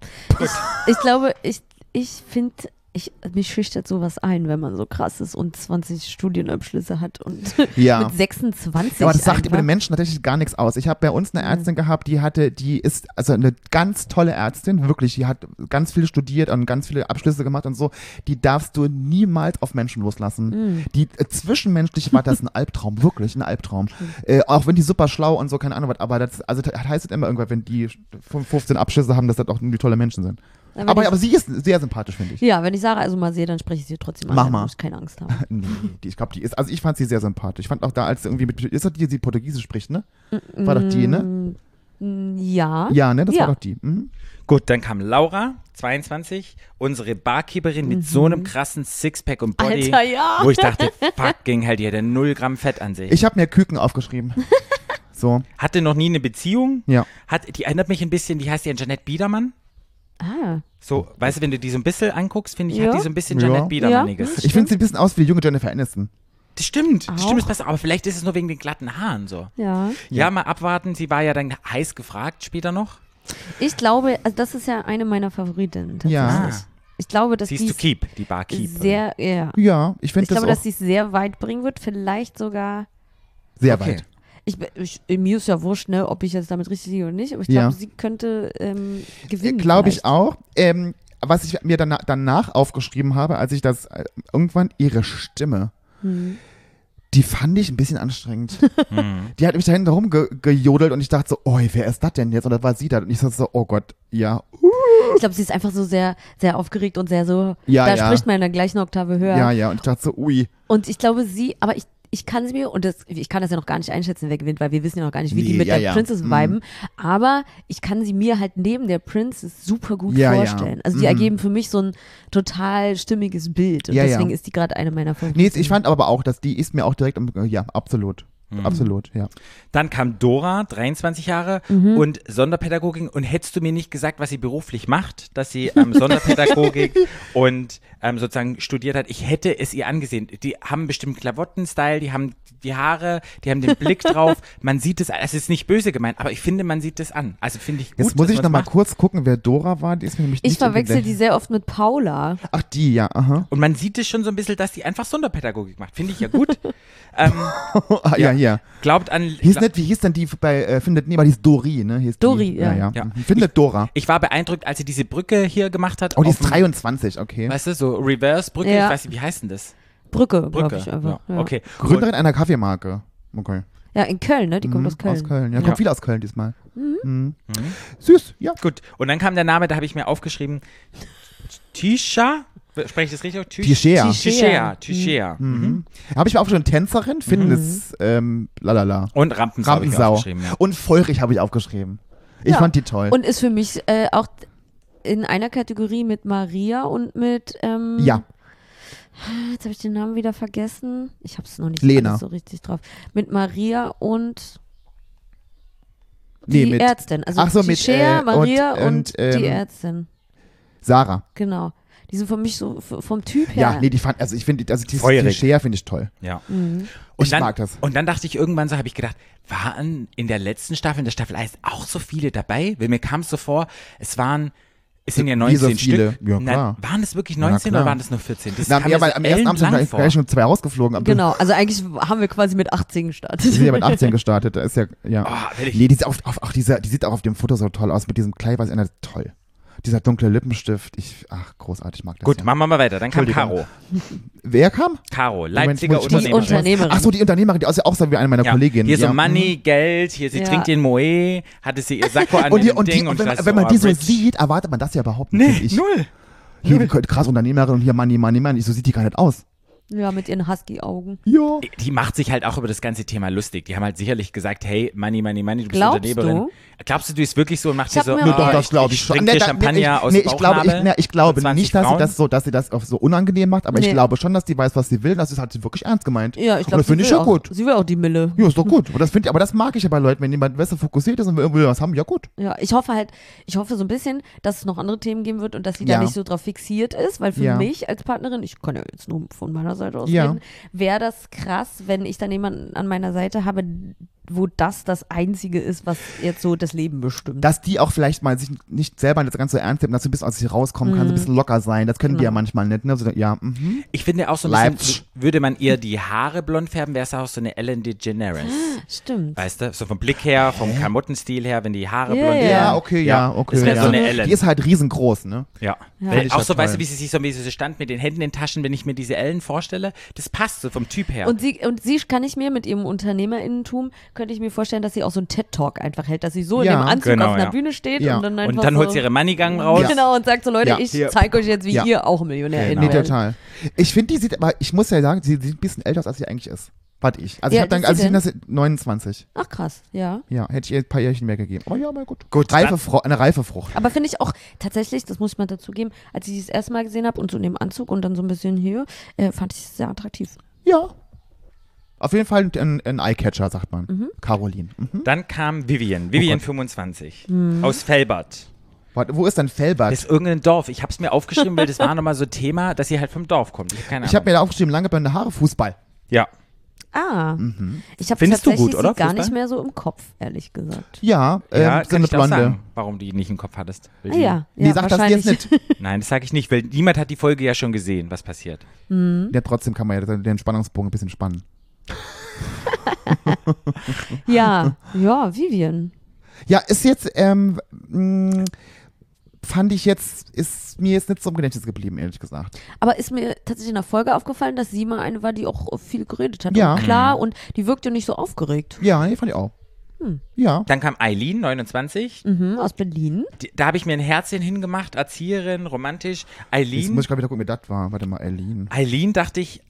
Ich glaube, ich, ich finde ich, mich schüchtert sowas ein, wenn man so krass ist und 20 Studienabschlüsse hat und Ja. mit 26 Ja, aber das sagt über den Menschen tatsächlich gar nichts aus. Ich habe bei uns eine Ärztin gehabt, die hatte, die ist also eine ganz tolle Ärztin, wirklich, die hat ganz viel studiert und ganz viele Abschlüsse gemacht und so. Die darfst du niemals auf Menschen loslassen. Mhm. Die äh, zwischenmenschlich war das ein Albtraum, wirklich ein Albtraum. Äh, auch wenn die super schlau und so, keine Ahnung was, aber das, also das heißt es immer irgendwann, wenn die 15 Abschlüsse haben, dass das auch die tolle Menschen sind. Ja, Aber, ich, aber sie ist sehr sympathisch, finde ich. ja, wenn ich Sarah also mal sehe, dann spreche ich sie trotzdem an. Mach mal. muss ich keine Angst haben. Nee, die, ich glaube, die ist, also ich fand sie sehr sympathisch. Ich fand auch da, als sie irgendwie mit, ist das die, die Portugiesisch spricht, ne? War doch die, ne? Mm, Ja. Ja, ne? Das Ja. war doch die. Mhm. Gut, dann kam Laura, 22, unsere Barkeeperin mit so einem krassen Sixpack und Body, Mhm. Alter, ja. wo ich dachte, fucking hell, die hatte null Gramm Fett an sich. Ich habe mir Küken aufgeschrieben. so, hatte noch nie eine Beziehung. ja. Hat, die erinnert mich ein bisschen, wie heißt die, an Janette Biedermann? Ah. So, weißt du, wenn du die so ein bisschen anguckst, finde ich, Ja. hat die so ein bisschen Ja. Janette Biedermanniges. Ja. Ich finde sie ein bisschen aus wie die junge Jennifer Aniston. Das stimmt, das stimmt, das passt, aber vielleicht ist es nur wegen den glatten Haaren so. Ja. Ja, mal abwarten, sie war ja dann heiß gefragt später noch. Ich glaube, also das ist ja eine meiner Favoritinnen. Ja. tatsächlich. Ich glaube, dass Sie ist die to keep, die Barkeeperin. sehr, ja. Ja, ich Ich finde das glaube, auch dass sie es sehr weit bringen wird. Vielleicht sogar. sehr Okay. weit. Ich, ich, mir ist ja wurscht, ne, ob ich jetzt damit richtig liege oder nicht, aber ich Ja. glaube, sie könnte ähm, gewinnen. Glaube ich auch. Ähm, was ich mir danach, danach aufgeschrieben habe, als ich das äh, irgendwann ihre Stimme, Hm. die fand ich ein bisschen anstrengend. Hm. Die hat mich da hinten rumgejodelt und ich dachte so, oh, wer ist das denn jetzt? Und das war sie da. Und ich dachte so, oh Gott, ja, Ich glaube, sie ist einfach so sehr, sehr aufgeregt und sehr so. Ja, da ja. spricht man in der gleichen Oktave höher. ja, ja. Und ich dachte so, ui. Und ich glaube, sie, aber ich, ich kann sie mir, und das, ich kann das ja noch gar nicht einschätzen, wer gewinnt, weil wir wissen ja noch gar nicht, wie die Nee, mit ja, der ja. Princess Mhm. viben. Aber ich kann sie mir halt neben der Princess super gut Ja, vorstellen. Also die Mhm. ergeben für mich so ein total stimmiges Bild. Und deswegen ist die gerade eine meiner Favoriten. Nee, ich fand aber auch, dass die ist mir auch direkt, ja, absolut. Mhm. Absolut, ja. Dann kam Dora, 23 Jahre, Mhm. und Sonderpädagogik. Und hättest du mir nicht gesagt, was sie beruflich macht, dass sie ähm, Sonderpädagogik und ähm, sozusagen studiert hat, ich hätte es ihr angesehen. Die haben bestimmt Klavottenstyle, die haben die Haare, die haben den Blick drauf. Man sieht es, es ist nicht böse gemeint, aber ich finde, man sieht es an. Also finde ich gut. Jetzt muss ich man's noch mal macht. kurz gucken, wer Dora war. Die ist mir nämlich ich nicht verwechsel die sehr oft mit Paula. Ach, die, ja, aha. Und man sieht es schon so ein bisschen, dass die einfach Sonderpädagogik macht. Finde ich ja gut. ähm, ah, ja, Ja. Ja. glaubt an. Hieß nicht, wie hieß denn die bei äh, Findet, nee, aber die ist Dori, ne? Hieß Dori, die. ja. ja. Ja. Mhm. Findet Dora. Ich war beeindruckt, als sie diese Brücke hier gemacht hat. Oh, die ist dem- 23, okay. Weißt du, so Reverse-Brücke, Ja. ich weiß nicht, wie heißt denn das? Brücke, Brücke. ich einfach. ja. Ja. Okay. Gründerin einer Kaffeemarke. Okay. ja, in Köln, ne? Die kommt Mhm, aus Köln. Aus Köln. Ja, Ja. kommt viel aus Köln diesmal. Mhm. Mhm. Süß, ja. Gut. Und dann kam der Name, da habe ich mir aufgeschrieben, Tisha? Spreche ich das richtig? Tischea. Tischea. Tischea. Mhm. Mhm. Habe ich mir aufgeschrieben, Tänzerin, Fitness, ähm, lalala. Und Rampensau. Rampensau. aufgeschrieben, ja. Und feurig habe ich aufgeschrieben. Ich Ja. fand die toll. Und ist für mich äh, auch in einer Kategorie mit Maria und mit. Ähm, ja, Jetzt habe ich den Namen wieder vergessen. Ich habe es noch nicht Lena. so richtig drauf. Mit Maria und nee, die mit Ärztin. Also Ach so, mit, Shea, äh, Maria und- und, und, ähm, die Ärztin. Sarah. Genau. Die sind für mich so vom Typ her. Ja, nee, die fand, also ich finde, also die, die Feurig. Shea finde ich toll. ja. Mhm. Und Ich dann, mag das. Und dann dachte ich irgendwann so, habe ich gedacht, waren in der letzten Staffel, in der Staffel 1, auch so viele dabei? Weil mir kam es so vor, es waren, es sind ja Wie so 19 viele? Stück. Ja, Na, waren es wirklich Na, 19 klar. oder waren das nur 14? Das Na, kam ja, weil am ersten Abend sind gleich, schon zwei rausgeflogen. Genau, also eigentlich haben wir quasi mit 18 Die gestartet. sind ja mit 18 gestartet, da ist ja, ja. Oh, nee, die, ist auf, auf, auch dieser, die sieht auch auf dem Foto so toll aus, mit diesem Kleid, was ändert, toll. Dieser dunkle Lippenstift, ich, ach, großartig, mag das Gut, ja. machen wir mal weiter. Dann kam. Caro. Wer kam? Caro, Leipziger Moment, ich- Die Unternehmerin. Unternehmerin. Ach so, die Unternehmerin, die ist ja auch so wie eine meiner Ja, Kolleginnen. Hier so ja. Money, Geld, hier sie Ja. trinkt den Moe, hatte sie ihr Sakko an Und, die, dem und, die, Ding und wenn, dachte wenn man oh, die so rich. sieht, erwartet man das ja überhaupt nicht. Nee, null. Hier, die krass Unternehmerin und hier Money, Money, Money. So sieht die gar nicht aus. Ja, mit ihren Husky-Augen. Ja. Die macht sich halt auch über das ganze Thema lustig. Die haben halt sicherlich gesagt, hey, Money, Money, Money, du bist Glaubst Unternehmerin. du? Glaubst du, du ist wirklich so und macht Ich dir so, auch- doch, oh, das ich- glaube ich ich schon. Nee, Champagner nee, aus nee, ich glaube, ich, nee, ich glaube mit 20 nicht, dass sie das so, dass sie das auch so unangenehm macht, aber Nee. ich glaube schon, dass die weiß, was sie will. Das ist halt wirklich ernst gemeint. Ja, ich Und glaube, das finde ich ja auch, gut. Sie will auch die Mille. Ja, ist doch gut. Aber das, find, aber das mag ich ja bei Leuten, wenn jemand besser fokussiert ist und will will was haben, ja gut. Ja, ich hoffe halt, ich hoffe so ein bisschen, dass es noch andere Themen geben wird und dass sie Ja. da nicht so drauf fixiert ist, weil für Ja. mich als Partnerin, ich kann ja jetzt nur von meiner Seite aus Ja. reden, wäre das krass, wenn ich dann jemanden an meiner Seite habe, wo das das Einzige ist, was jetzt so das Leben bestimmt. Dass die auch vielleicht mal sich nicht selber nicht ganz so ernst nehmen, dass sie ein bisschen aus sich rauskommen kann, so ein bisschen locker sein. Das können die ja Genau. manchmal nicht. Ne? So, ja, mhm. Ich finde auch so ein bisschen, Leipzig. würde man ihr die Haare blond färben, wäre es auch so eine Ellen DeGeneres. Stimmt. Weißt du, so vom Blick her, vom Klamottenstil her, wenn die Haare Ja, blond ja. ja, okay, ja, okay. Das wäre ja. so eine Ellen. Die ist halt riesengroß, ne? Ja. Ja. Auch so, weißt du, toll. wie sie sich so, wie sie so stand mit den Händen in den Taschen, wenn ich mir diese Ellen vorstelle, das passt so vom Typ her. Und sie, und sie kann ich mir mit ihrem Unternehmerinnentum, könnte ich mir vorstellen, dass sie auch so einen TED-Talk einfach hält, dass sie so Ja, in dem Anzug genau, auf einer ja. Bühne steht Ja. und dann einfach Und dann so, holt sie ihre Moneygang raus. Genau, und sagt so, Leute, Ja. ich zeige euch jetzt, wie Ja. ihr auch Millionärin Genau. Nee, total. Ich finde, die sieht, aber ich muss ja sagen, sie sieht ein bisschen älter aus, als sie eigentlich ist. Warte ich. Also Ja, ich habe dann, ist also sie ich das 29. Ach krass, ja. Ja, hätte ich ihr ein paar Jährchen mehr gegeben. Aber ja, mal gut. Gut, Reife eine reife Frucht. Aber finde ich auch tatsächlich, das muss ich mal dazugeben, als ich sie das erste Mal gesehen habe und so in dem Anzug und dann so ein bisschen hier, äh, fand ich es sehr attraktiv. Ja. Auf jeden Fall ein, ein Eyecatcher, sagt man. Mhm. Caroline. Mhm. Dann kam Vivian, Vivian Gott. 25, Mhm. aus Felbert. Warte, wo ist denn Felbert? Das ist irgendein Dorf. Ich habe es mir aufgeschrieben, weil das war nochmal so Thema, dass sie halt vom Dorf kommt. Ich habe keine Ich habe Ahnung. mir da aufgeschrieben, lange blonde Haare, Fußball. ja. Ah, Mhm. ich habe Findest du tatsächlich gut, oder, sie gar Fußball? nicht mehr so im Kopf, ehrlich gesagt. Ja, ähm, ja, so kann eine ich dir auch blonde. sagen, warum du die nicht im Kopf hattest. Ah die- ja, Nee, ja sag das jetzt nicht. Nein, das sage ich nicht, weil niemand hat die Folge ja schon gesehen, was passiert. Ja, trotzdem kann man ja den Spannungsbogen ein bisschen spannen. ja, ja, Vivian. Ja, ist jetzt, ähm, mh, fand ich jetzt, ist mir jetzt nicht so im Gedächtnis geblieben, ehrlich gesagt. Aber ist mir tatsächlich in der Folge aufgefallen, dass sie mal eine war, die auch viel geredet hat. Ja. Und klar, und die wirkte nicht so aufgeregt. Ja, nee, fand ich auch. Hm. Ja. Dann kam Eileen, 29. Mhm, aus Berlin. Die, da habe ich mir ein Herzchen hingemacht, Erzieherin, romantisch. Jetzt Eileen, muss ich gerade wieder gucken, wer das war. Warte mal, Eileen. Eileen dachte ich,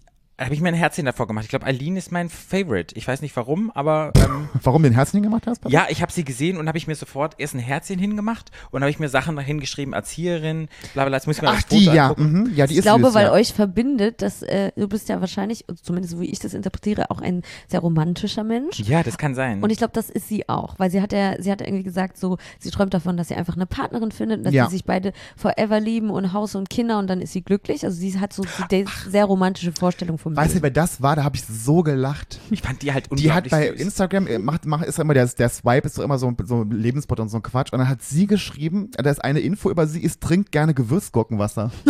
habe ich mir ein Herzchen davor gemacht. Ich glaube, Eileen ist mein Favorite. Ich weiß nicht warum, aber ähm, Warum du den Herzen hingemacht hast? Papa? ja, ich habe sie gesehen und habe ich mir sofort erst ein Herzchen hingemacht und habe ich mir Sachen dahin geschrieben, Erzieherin, bla bla. Jetzt muss ich mir Ach, das Foto die, ja. Mhm. Ja, die Ich ist glaube, süß, weil ja. euch verbindet, dass äh, du bist ja wahrscheinlich, zumindest so wie ich das interpretiere, auch ein sehr romantischer Mensch. Ja, das kann sein. Und ich glaube, das ist sie auch, weil sie hat ja, sie hat irgendwie gesagt, so, sie träumt davon, dass sie einfach eine Partnerin findet, dass Ja. sie sich beide forever lieben und Haus und Kinder und dann ist sie glücklich. Also sie hat so die sehr romantische Vorstellung vom Weißt du, wer das war? Da habe ich so gelacht. ich fand die halt Die hat unglaublich bei süß. Instagram, äh, macht, macht, ist immer der, der Swipe, ist immer so, so Lebenspot und so ein Quatsch. Und dann hat sie geschrieben, da ist eine Info über sie, ist trinkt gerne Gewürzgurkenwasser.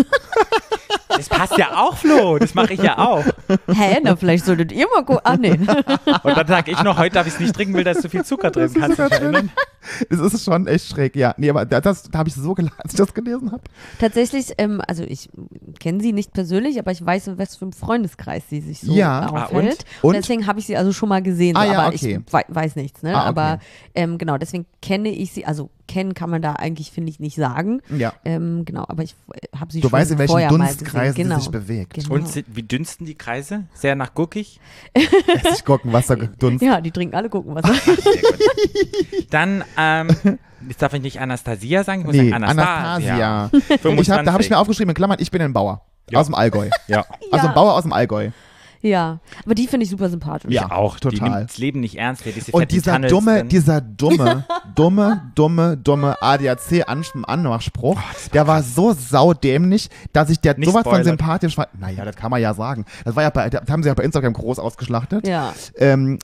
Das passt ja auch, Flo. Das mache ich ja auch. Hä, na vielleicht solltet ihr mal gucken. Ah, nee. Und dann sage ich noch, heute darf ich es nicht trinken, weil da ist zu viel Zucker drin. Kannst du dich erinnern? Es ist schon echt schräg, ja. Nee, aber da, das, da habe ich so gelacht, als ich das gelesen habe. Tatsächlich, ähm, also ich kenne sie nicht persönlich, aber ich weiß, in was für einem Freundeskreis sie sich so Ja. Ah, aufhält. und? Und? deswegen habe ich sie also schon mal gesehen, so, Ah, ja, aber okay. ich wei weiß nichts. Ne? Ah, okay. Aber ähm, genau, deswegen kenne ich sie, also kennen kann man da eigentlich, finde ich, nicht sagen. Ja. Ähm, genau, aber ich habe sie Du schon weißt, in welchen vorher mal Dunstkreisen gesehen. Genau. sich bewegt. Genau. Und sind, wie dünsten die Kreise? Sehr nach gurkig? Essigurkenwasser gedunst. ja, die trinken alle gut. Dann, ähm, jetzt darf ich nicht Anastasia sagen, ich muss Nee, sagen Anastasia. Anastasia. Ich hab, da habe ich 25. mir aufgeschrieben, in Klammern, ich bin ein Bauer. Ja. Aus dem Allgäu. Ja, Also ein Bauer aus dem Allgäu. Ja, aber die finde ich super sympathisch. Ja. auch. Die total. nimmt das Leben nicht ernst. Der diese Und dieser Tunnels dumme, drin. dieser dumme, dumme, dumme, dumme ADAC-Anmachspruch, der war so saudämlich, dass ich der Nicht sowas von spoilert. sympathisch war. Naja, das kann man ja sagen. Das war ja bei, das haben sie ja bei Instagram groß ausgeschlachtet. Ja. Ähm, äh,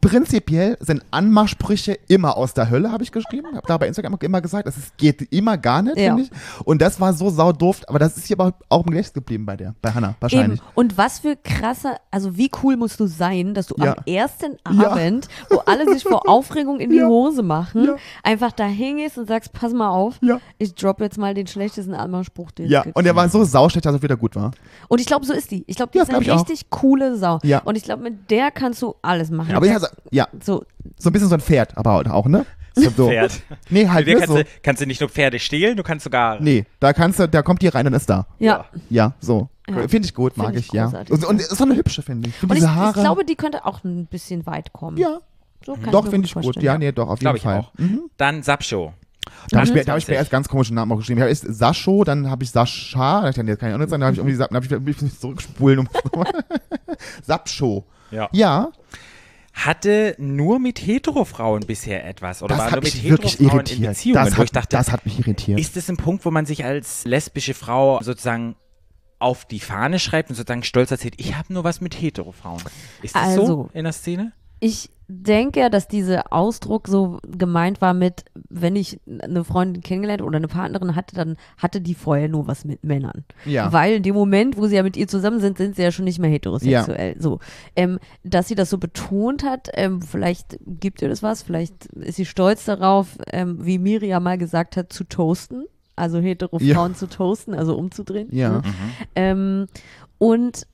prinzipiell sind Anmachsprüche immer aus der Hölle, habe ich geschrieben. Habe da bei Instagram immer gesagt, es geht immer gar nicht, Ja. finde ich. Und das war so saudoof, aber das ist hier aber auch im Gedächtnis geblieben bei der, bei Hannah, wahrscheinlich. Eben. Und was für krasser, also wie cool musst du sein, dass du Ja. am ersten Ja. Abend, wo alle sich vor Aufregung in die Ja. Hose machen, Ja. einfach da hingehst und sagst, pass mal auf, Ja. ich drop jetzt mal den schlechtesten Anmachspruch, den Ja, und der war so sauschlecht, dass er wieder gut war. Und ich glaube, so ist die. Ich glaube, die Ja, ist eine ich auch. richtig coole Sau. Ja. Und ich glaube, mit der kannst du alles machen. Aber ja, so, ja, so, so ein bisschen so ein Pferd, aber auch, ne? So. Pferd. Nee, halt nicht kannst, so. du, kannst du nicht nur Pferde stehlen, du kannst sogar. Nee, da kannst du, da kommt die rein und ist da. ja. Ja, so. Ja. Finde ich gut, mag Find ich, ich ja. Und, und ist so eine hübsche, finde ich. Find Und ich, diese ich Haare. glaube, die könnte auch ein bisschen weit kommen. ja, so kann doch, finde ich gut. Ja, nee, doch, auf jeden ich Fall. auch. Mhm. Dann Sapshow. Da habe ich, mir- da hab ich 21. mir erst ganz komische Namen auch geschrieben. Ich habe erst Sascho, dann habe ich Sascha, das kann jetzt keine Ahnung sein, dann habe ich irgendwie gesagt, dann habe ich mich zurückspulen. Um Sapscho. Ja. Ja, Hatte nur mit Hetero-Frauen bisher etwas. Oder das war hat nur mit mich wirklich Hetero-Frauen in irritiert. Beziehungen, Das wo ich hat, dachte, das hat mich irritiert. ist das ein Punkt, wo man sich als lesbische Frau sozusagen auf die Fahne schreibt und sozusagen stolz erzählt, ich habe nur was mit Hetero-Frauen. Ist das so Also. in der Szene? Ich denke ja, dass dieser Ausdruck so gemeint war mit, wenn ich eine Freundin kennengelernt oder eine Partnerin hatte, dann hatte die vorher nur was mit Männern. Ja. Weil in dem Moment, wo sie ja mit ihr zusammen sind, sind sie ja schon nicht mehr heterosexuell. So, ähm, dass sie das so betont hat, ähm, vielleicht gibt ihr das was, vielleicht ist sie stolz darauf, ähm, wie Miriam mal gesagt hat, zu toasten. Also hetero Ja. Frauen zu toasten, also umzudrehen. Ja. Ne? Ähm, und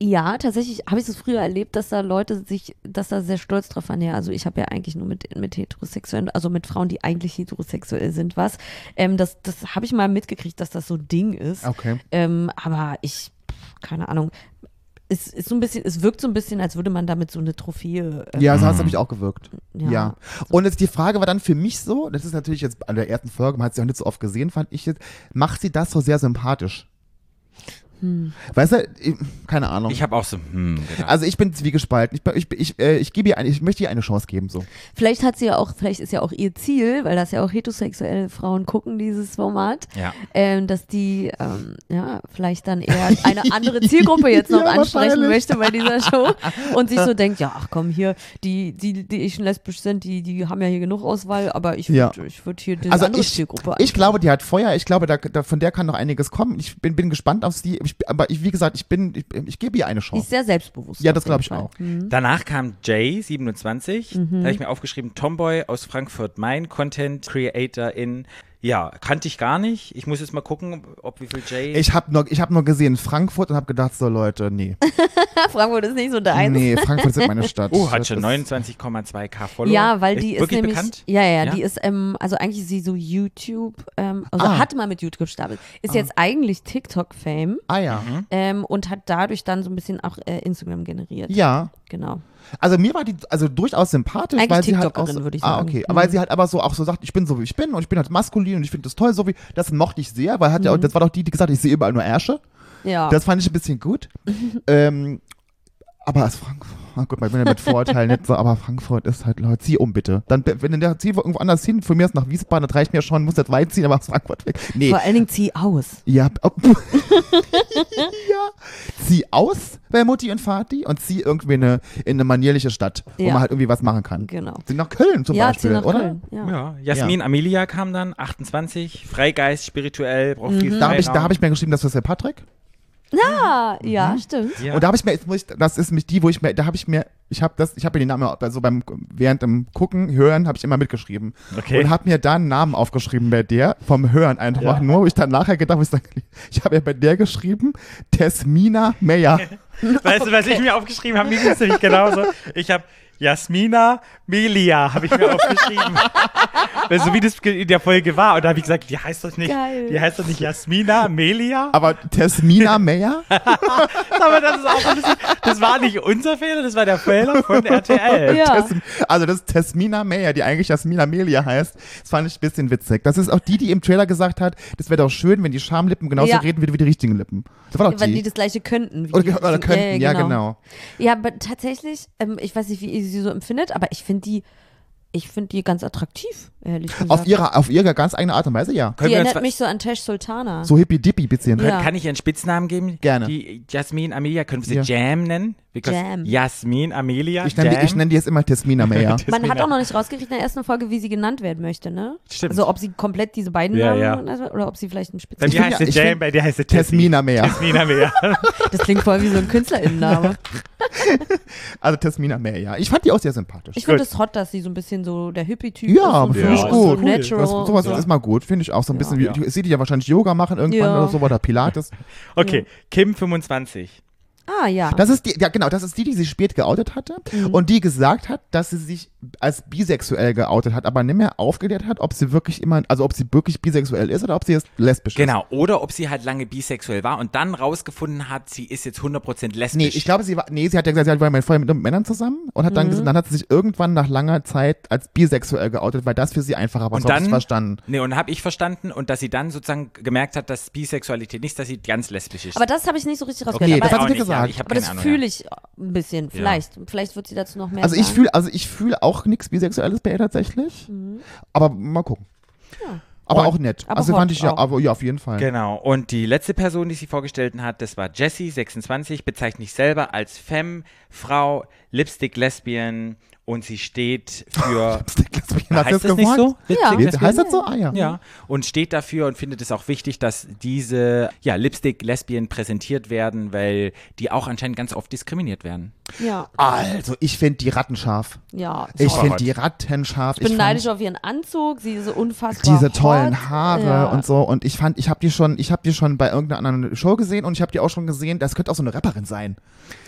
ja, tatsächlich habe ich das früher erlebt, dass da Leute sich, dass da sehr stolz drauf waren. Ja, also ich habe ja eigentlich nur mit, mit heterosexuellen, also mit Frauen, die eigentlich heterosexuell sind, was. Ähm, das das habe ich mal mitgekriegt, dass das so ein Ding ist. Okay. Ähm, aber ich, keine Ahnung. Es ist so ein bisschen, es wirkt so ein bisschen, als würde man damit so eine Trophäe. äh, Ja, so hat es nämlich auch gewirkt. Ja. Ja. Und jetzt die Frage war dann für mich so, das ist natürlich jetzt an der ersten Folge, man hat sie auch nicht so oft gesehen, fand ich jetzt, macht sie das so sehr sympathisch? Weißt du, ich, keine Ahnung. Ich habe auch so, hm, gedacht. also ich bin zwiegespalten. Ich, ich, ich, äh, ich gebe ihr eine, ich möchte ihr eine Chance geben, so. Vielleicht hat sie ja auch, vielleicht ist ja auch ihr Ziel, weil das ja auch heterosexuelle Frauen gucken, dieses Format. ja. ähm, dass die ähm, ja vielleicht dann eher eine andere Zielgruppe jetzt noch Ja, ansprechen möchte bei dieser Show und sich so denkt, ja, ach komm hier, die die die schon lesbisch sind, die die haben ja hier genug Auswahl, aber ich Ja. würde ich würde hier die Also andere ich, Zielgruppe ich glaube, die hat Feuer. Ich glaube, da, da, von der kann noch einiges kommen. Ich bin, bin gespannt auf sie. Ich, aber ich, wie gesagt, ich bin, ich, ich gebe ihr eine die ist Chance. sehr selbstbewusst. Ja, das glaube ich Fall. auch. Mhm. Danach kam Jay, 27. Da habe ich mir aufgeschrieben, Tomboy aus Frankfurt Main, Content Creator in. Ja, kannte ich gar nicht. Ich muss jetzt mal gucken, ob wie viel Jay. Ich habe nur, ich hab nur gesehen Frankfurt und habe gedacht, so Leute, nee. Frankfurt ist nicht so deins. Nee, Frankfurt ist meine Stadt. oh, hat schon ist- 29,2k Follower. Ja, weil die ist, wirklich nämlich, bekannt. ja, ja, Ja? die ist, ähm, also eigentlich ist sie so YouTube, ähm, also Ah. hat mal mit YouTube gestartet, ist jetzt eigentlich TikTok-Fame Ah ja. ähm, und hat dadurch dann so ein bisschen auch äh, Instagram generiert. Ja. Genau. Also mir war die also durchaus sympathisch, Eigentlich weil sie halt auch so, würde ich Ah, sagen. okay. Mhm. Weil sie halt aber so auch so sagt, ich bin so wie ich bin und ich bin halt maskulin und ich finde das toll so wie das mochte ich sehr, weil hat ja auch, das war doch die, die gesagt, hat, ich sehe überall nur Ärsche. Ja. Das fand ich ein bisschen gut. ähm, aber als Frankfurt, gut, ich bin ja mit Vorurteilen nicht so, aber Frankfurt ist halt, Leute, zieh um bitte. Dann, wenn in der zieh irgendwo anders hin, von mir ist nach Wiesbaden, das reicht mir schon, muss nicht weit ziehen, aber aus Frankfurt weg. Nee, Vor allen Dingen zieh aus. ja, oh, ja, zieh aus bei Mutti und Vati und zieh irgendwie in eine, in eine manierliche Stadt, wo Ja. man halt irgendwie was machen kann. Genau. Zieh nach Köln zum ja, Beispiel, zieh nach oder? Köln. Ja. Ja, Jasmin Amelia kam dann, 28, Freigeist, spirituell, braucht viel Mhm. Da habe ich, da hab ich mir geschrieben, das ist der Patrick. Ah, ja, stimmt. ja. Und da habe ich mir, jetzt muss ich, das ist mich die, wo ich mir, da habe ich mir, ich habe das, ich habe mir den Namen, also beim, während dem Gucken, Hören, habe ich immer mitgeschrieben. Okay. Und habe mir da einen Namen aufgeschrieben bei der, vom Hören einfach Ja. nur, wo ich dann nachher gedacht habe, ich, sag, ich habe ja bei der geschrieben, Tesmina Meyer. Weißt du, was ich mir aufgeschrieben habe? Mir ging es nämlich genauso. Ich habe Jasmina Melia, habe ich mir aufgeschrieben. Weil so wie das in der Folge war. Und da habe ich gesagt, die heißt doch nicht, Geil. die heißt doch nicht Jasmina Melia. Aber Tesmina Meyer? Aber das ist auch ein bisschen, das war nicht unser Fehler, das war der Fehler von RTL. Ja. Also das ist Tesmina Meyer, die eigentlich Jasmina Melia heißt. Das fand ich ein bisschen witzig. Das ist auch die, die im Trailer gesagt hat, das wäre doch schön, wenn die Schamlippen genauso Ja. reden wie, wie die richtigen Lippen. Das war doch Weil die. die das gleiche könnten. wie oder, die- oder könnten, ja, genau. Ja, aber tatsächlich, ähm, ich weiß nicht, wie ihr sie so empfindet, aber ich finde die, ich finde die ganz attraktiv, ehrlich gesagt. Auf ihre, auf ihre ganz eigene Art und Weise, ja. Können die erinnert mich so an Tesh Sultana. So hippie-dippie bisschen. Ja. Kann ich ihr einen Spitznamen geben? Gerne. Die Jasmin Amelia, können wir sie Ja. Jam nennen? Because Jam. Jasmin Amelia. Ich nenne die, ich nenn die jetzt immer Tesmina Meyer. Man hat auch noch nicht rausgekriegt in der ersten Folge, wie sie genannt werden möchte, ne? Stimmt. Also ob sie komplett diese beiden Ja, Namen ja. oder ob sie vielleicht einen Bei Spitznamen. dir find heißt ja- sie Jam, bei dir heißt sie Tesmina Meyer. Tesmina Meyer. Das klingt voll wie so ein Künstlerinnenname. Also Tesmina Meyer, ja. Ich fand die auch sehr sympathisch. Ich finde es hot, dass sie so ein bisschen so der Hippie-Typ ja, ist. und finde Ja, ich ist gut. So cool. natural. Was, sowas so. ist mal gut, finde ich auch so ein bisschen. Ja. Wie, ich sehe die ja wahrscheinlich Yoga machen irgendwann Ja. oder so oder Pilates. Okay, Kim 25. Ah, ja. Das ist die, ja genau, das ist die, die sich spät geoutet hatte Mhm. und die gesagt hat, dass sie sich als bisexuell geoutet hat, aber nicht mehr aufgeklärt hat, ob sie wirklich immer, also ob sie wirklich bisexuell ist oder ob sie jetzt lesbisch ist. Genau, oder ob sie halt lange bisexuell war und dann rausgefunden hat, sie ist jetzt 100% lesbisch. Nee, ich glaube, sie war, nee, sie hat ja gesagt, sie war vorher mit Männern zusammen und hat dann, Mhm. gesagt, dann hat sie sich irgendwann nach langer Zeit als bisexuell geoutet, weil das für sie einfacher war. Und dann- verstanden. Nee, und habe ich verstanden und dass sie dann sozusagen gemerkt hat, dass Bisexualität nicht, dass sie ganz lesbisch ist. aber das habe ich nicht so richtig Okay, rausgehört. das aber hat sie nicht, ja, gesagt. ich hab aber das fühle ich ein bisschen. Vielleicht. Vielleicht wird sie dazu noch mehr Also ich sagen. fühle, also ich fühle auch nichts Bisexuelles bei ihr tatsächlich. Aber mal gucken. Ja. Aber Und- auch nett. aber also fand ich ja, auch. aber ja, auf jeden Fall. Genau. Und die letzte Person, die sie vorgestellt hat, das war Jessie, 26, bezeichnet sich selber als Femme, Frau, Lipstick, Lesbian und sie steht für. Lesbian, hat heißt das das nicht so? Ja. Lipstick Heißt das so? Ah ja. Ja, und steht dafür und findet es auch wichtig, dass diese ja, Lipstick-Lesbien präsentiert werden, weil die auch anscheinend ganz oft diskriminiert werden. Ja, Also, ich finde die Ratten scharf. ja. Ich finde die Ratten scharf. Ich bin fand neidisch auf ihren Anzug, sie ist so unfassbar diese hot. tollen Haare ja. und so. Und ich fand, ich habe die schon, ich habe die schon bei irgendeiner anderen Show gesehen und ich habe die auch schon gesehen. Das könnte auch so eine Rapperin sein,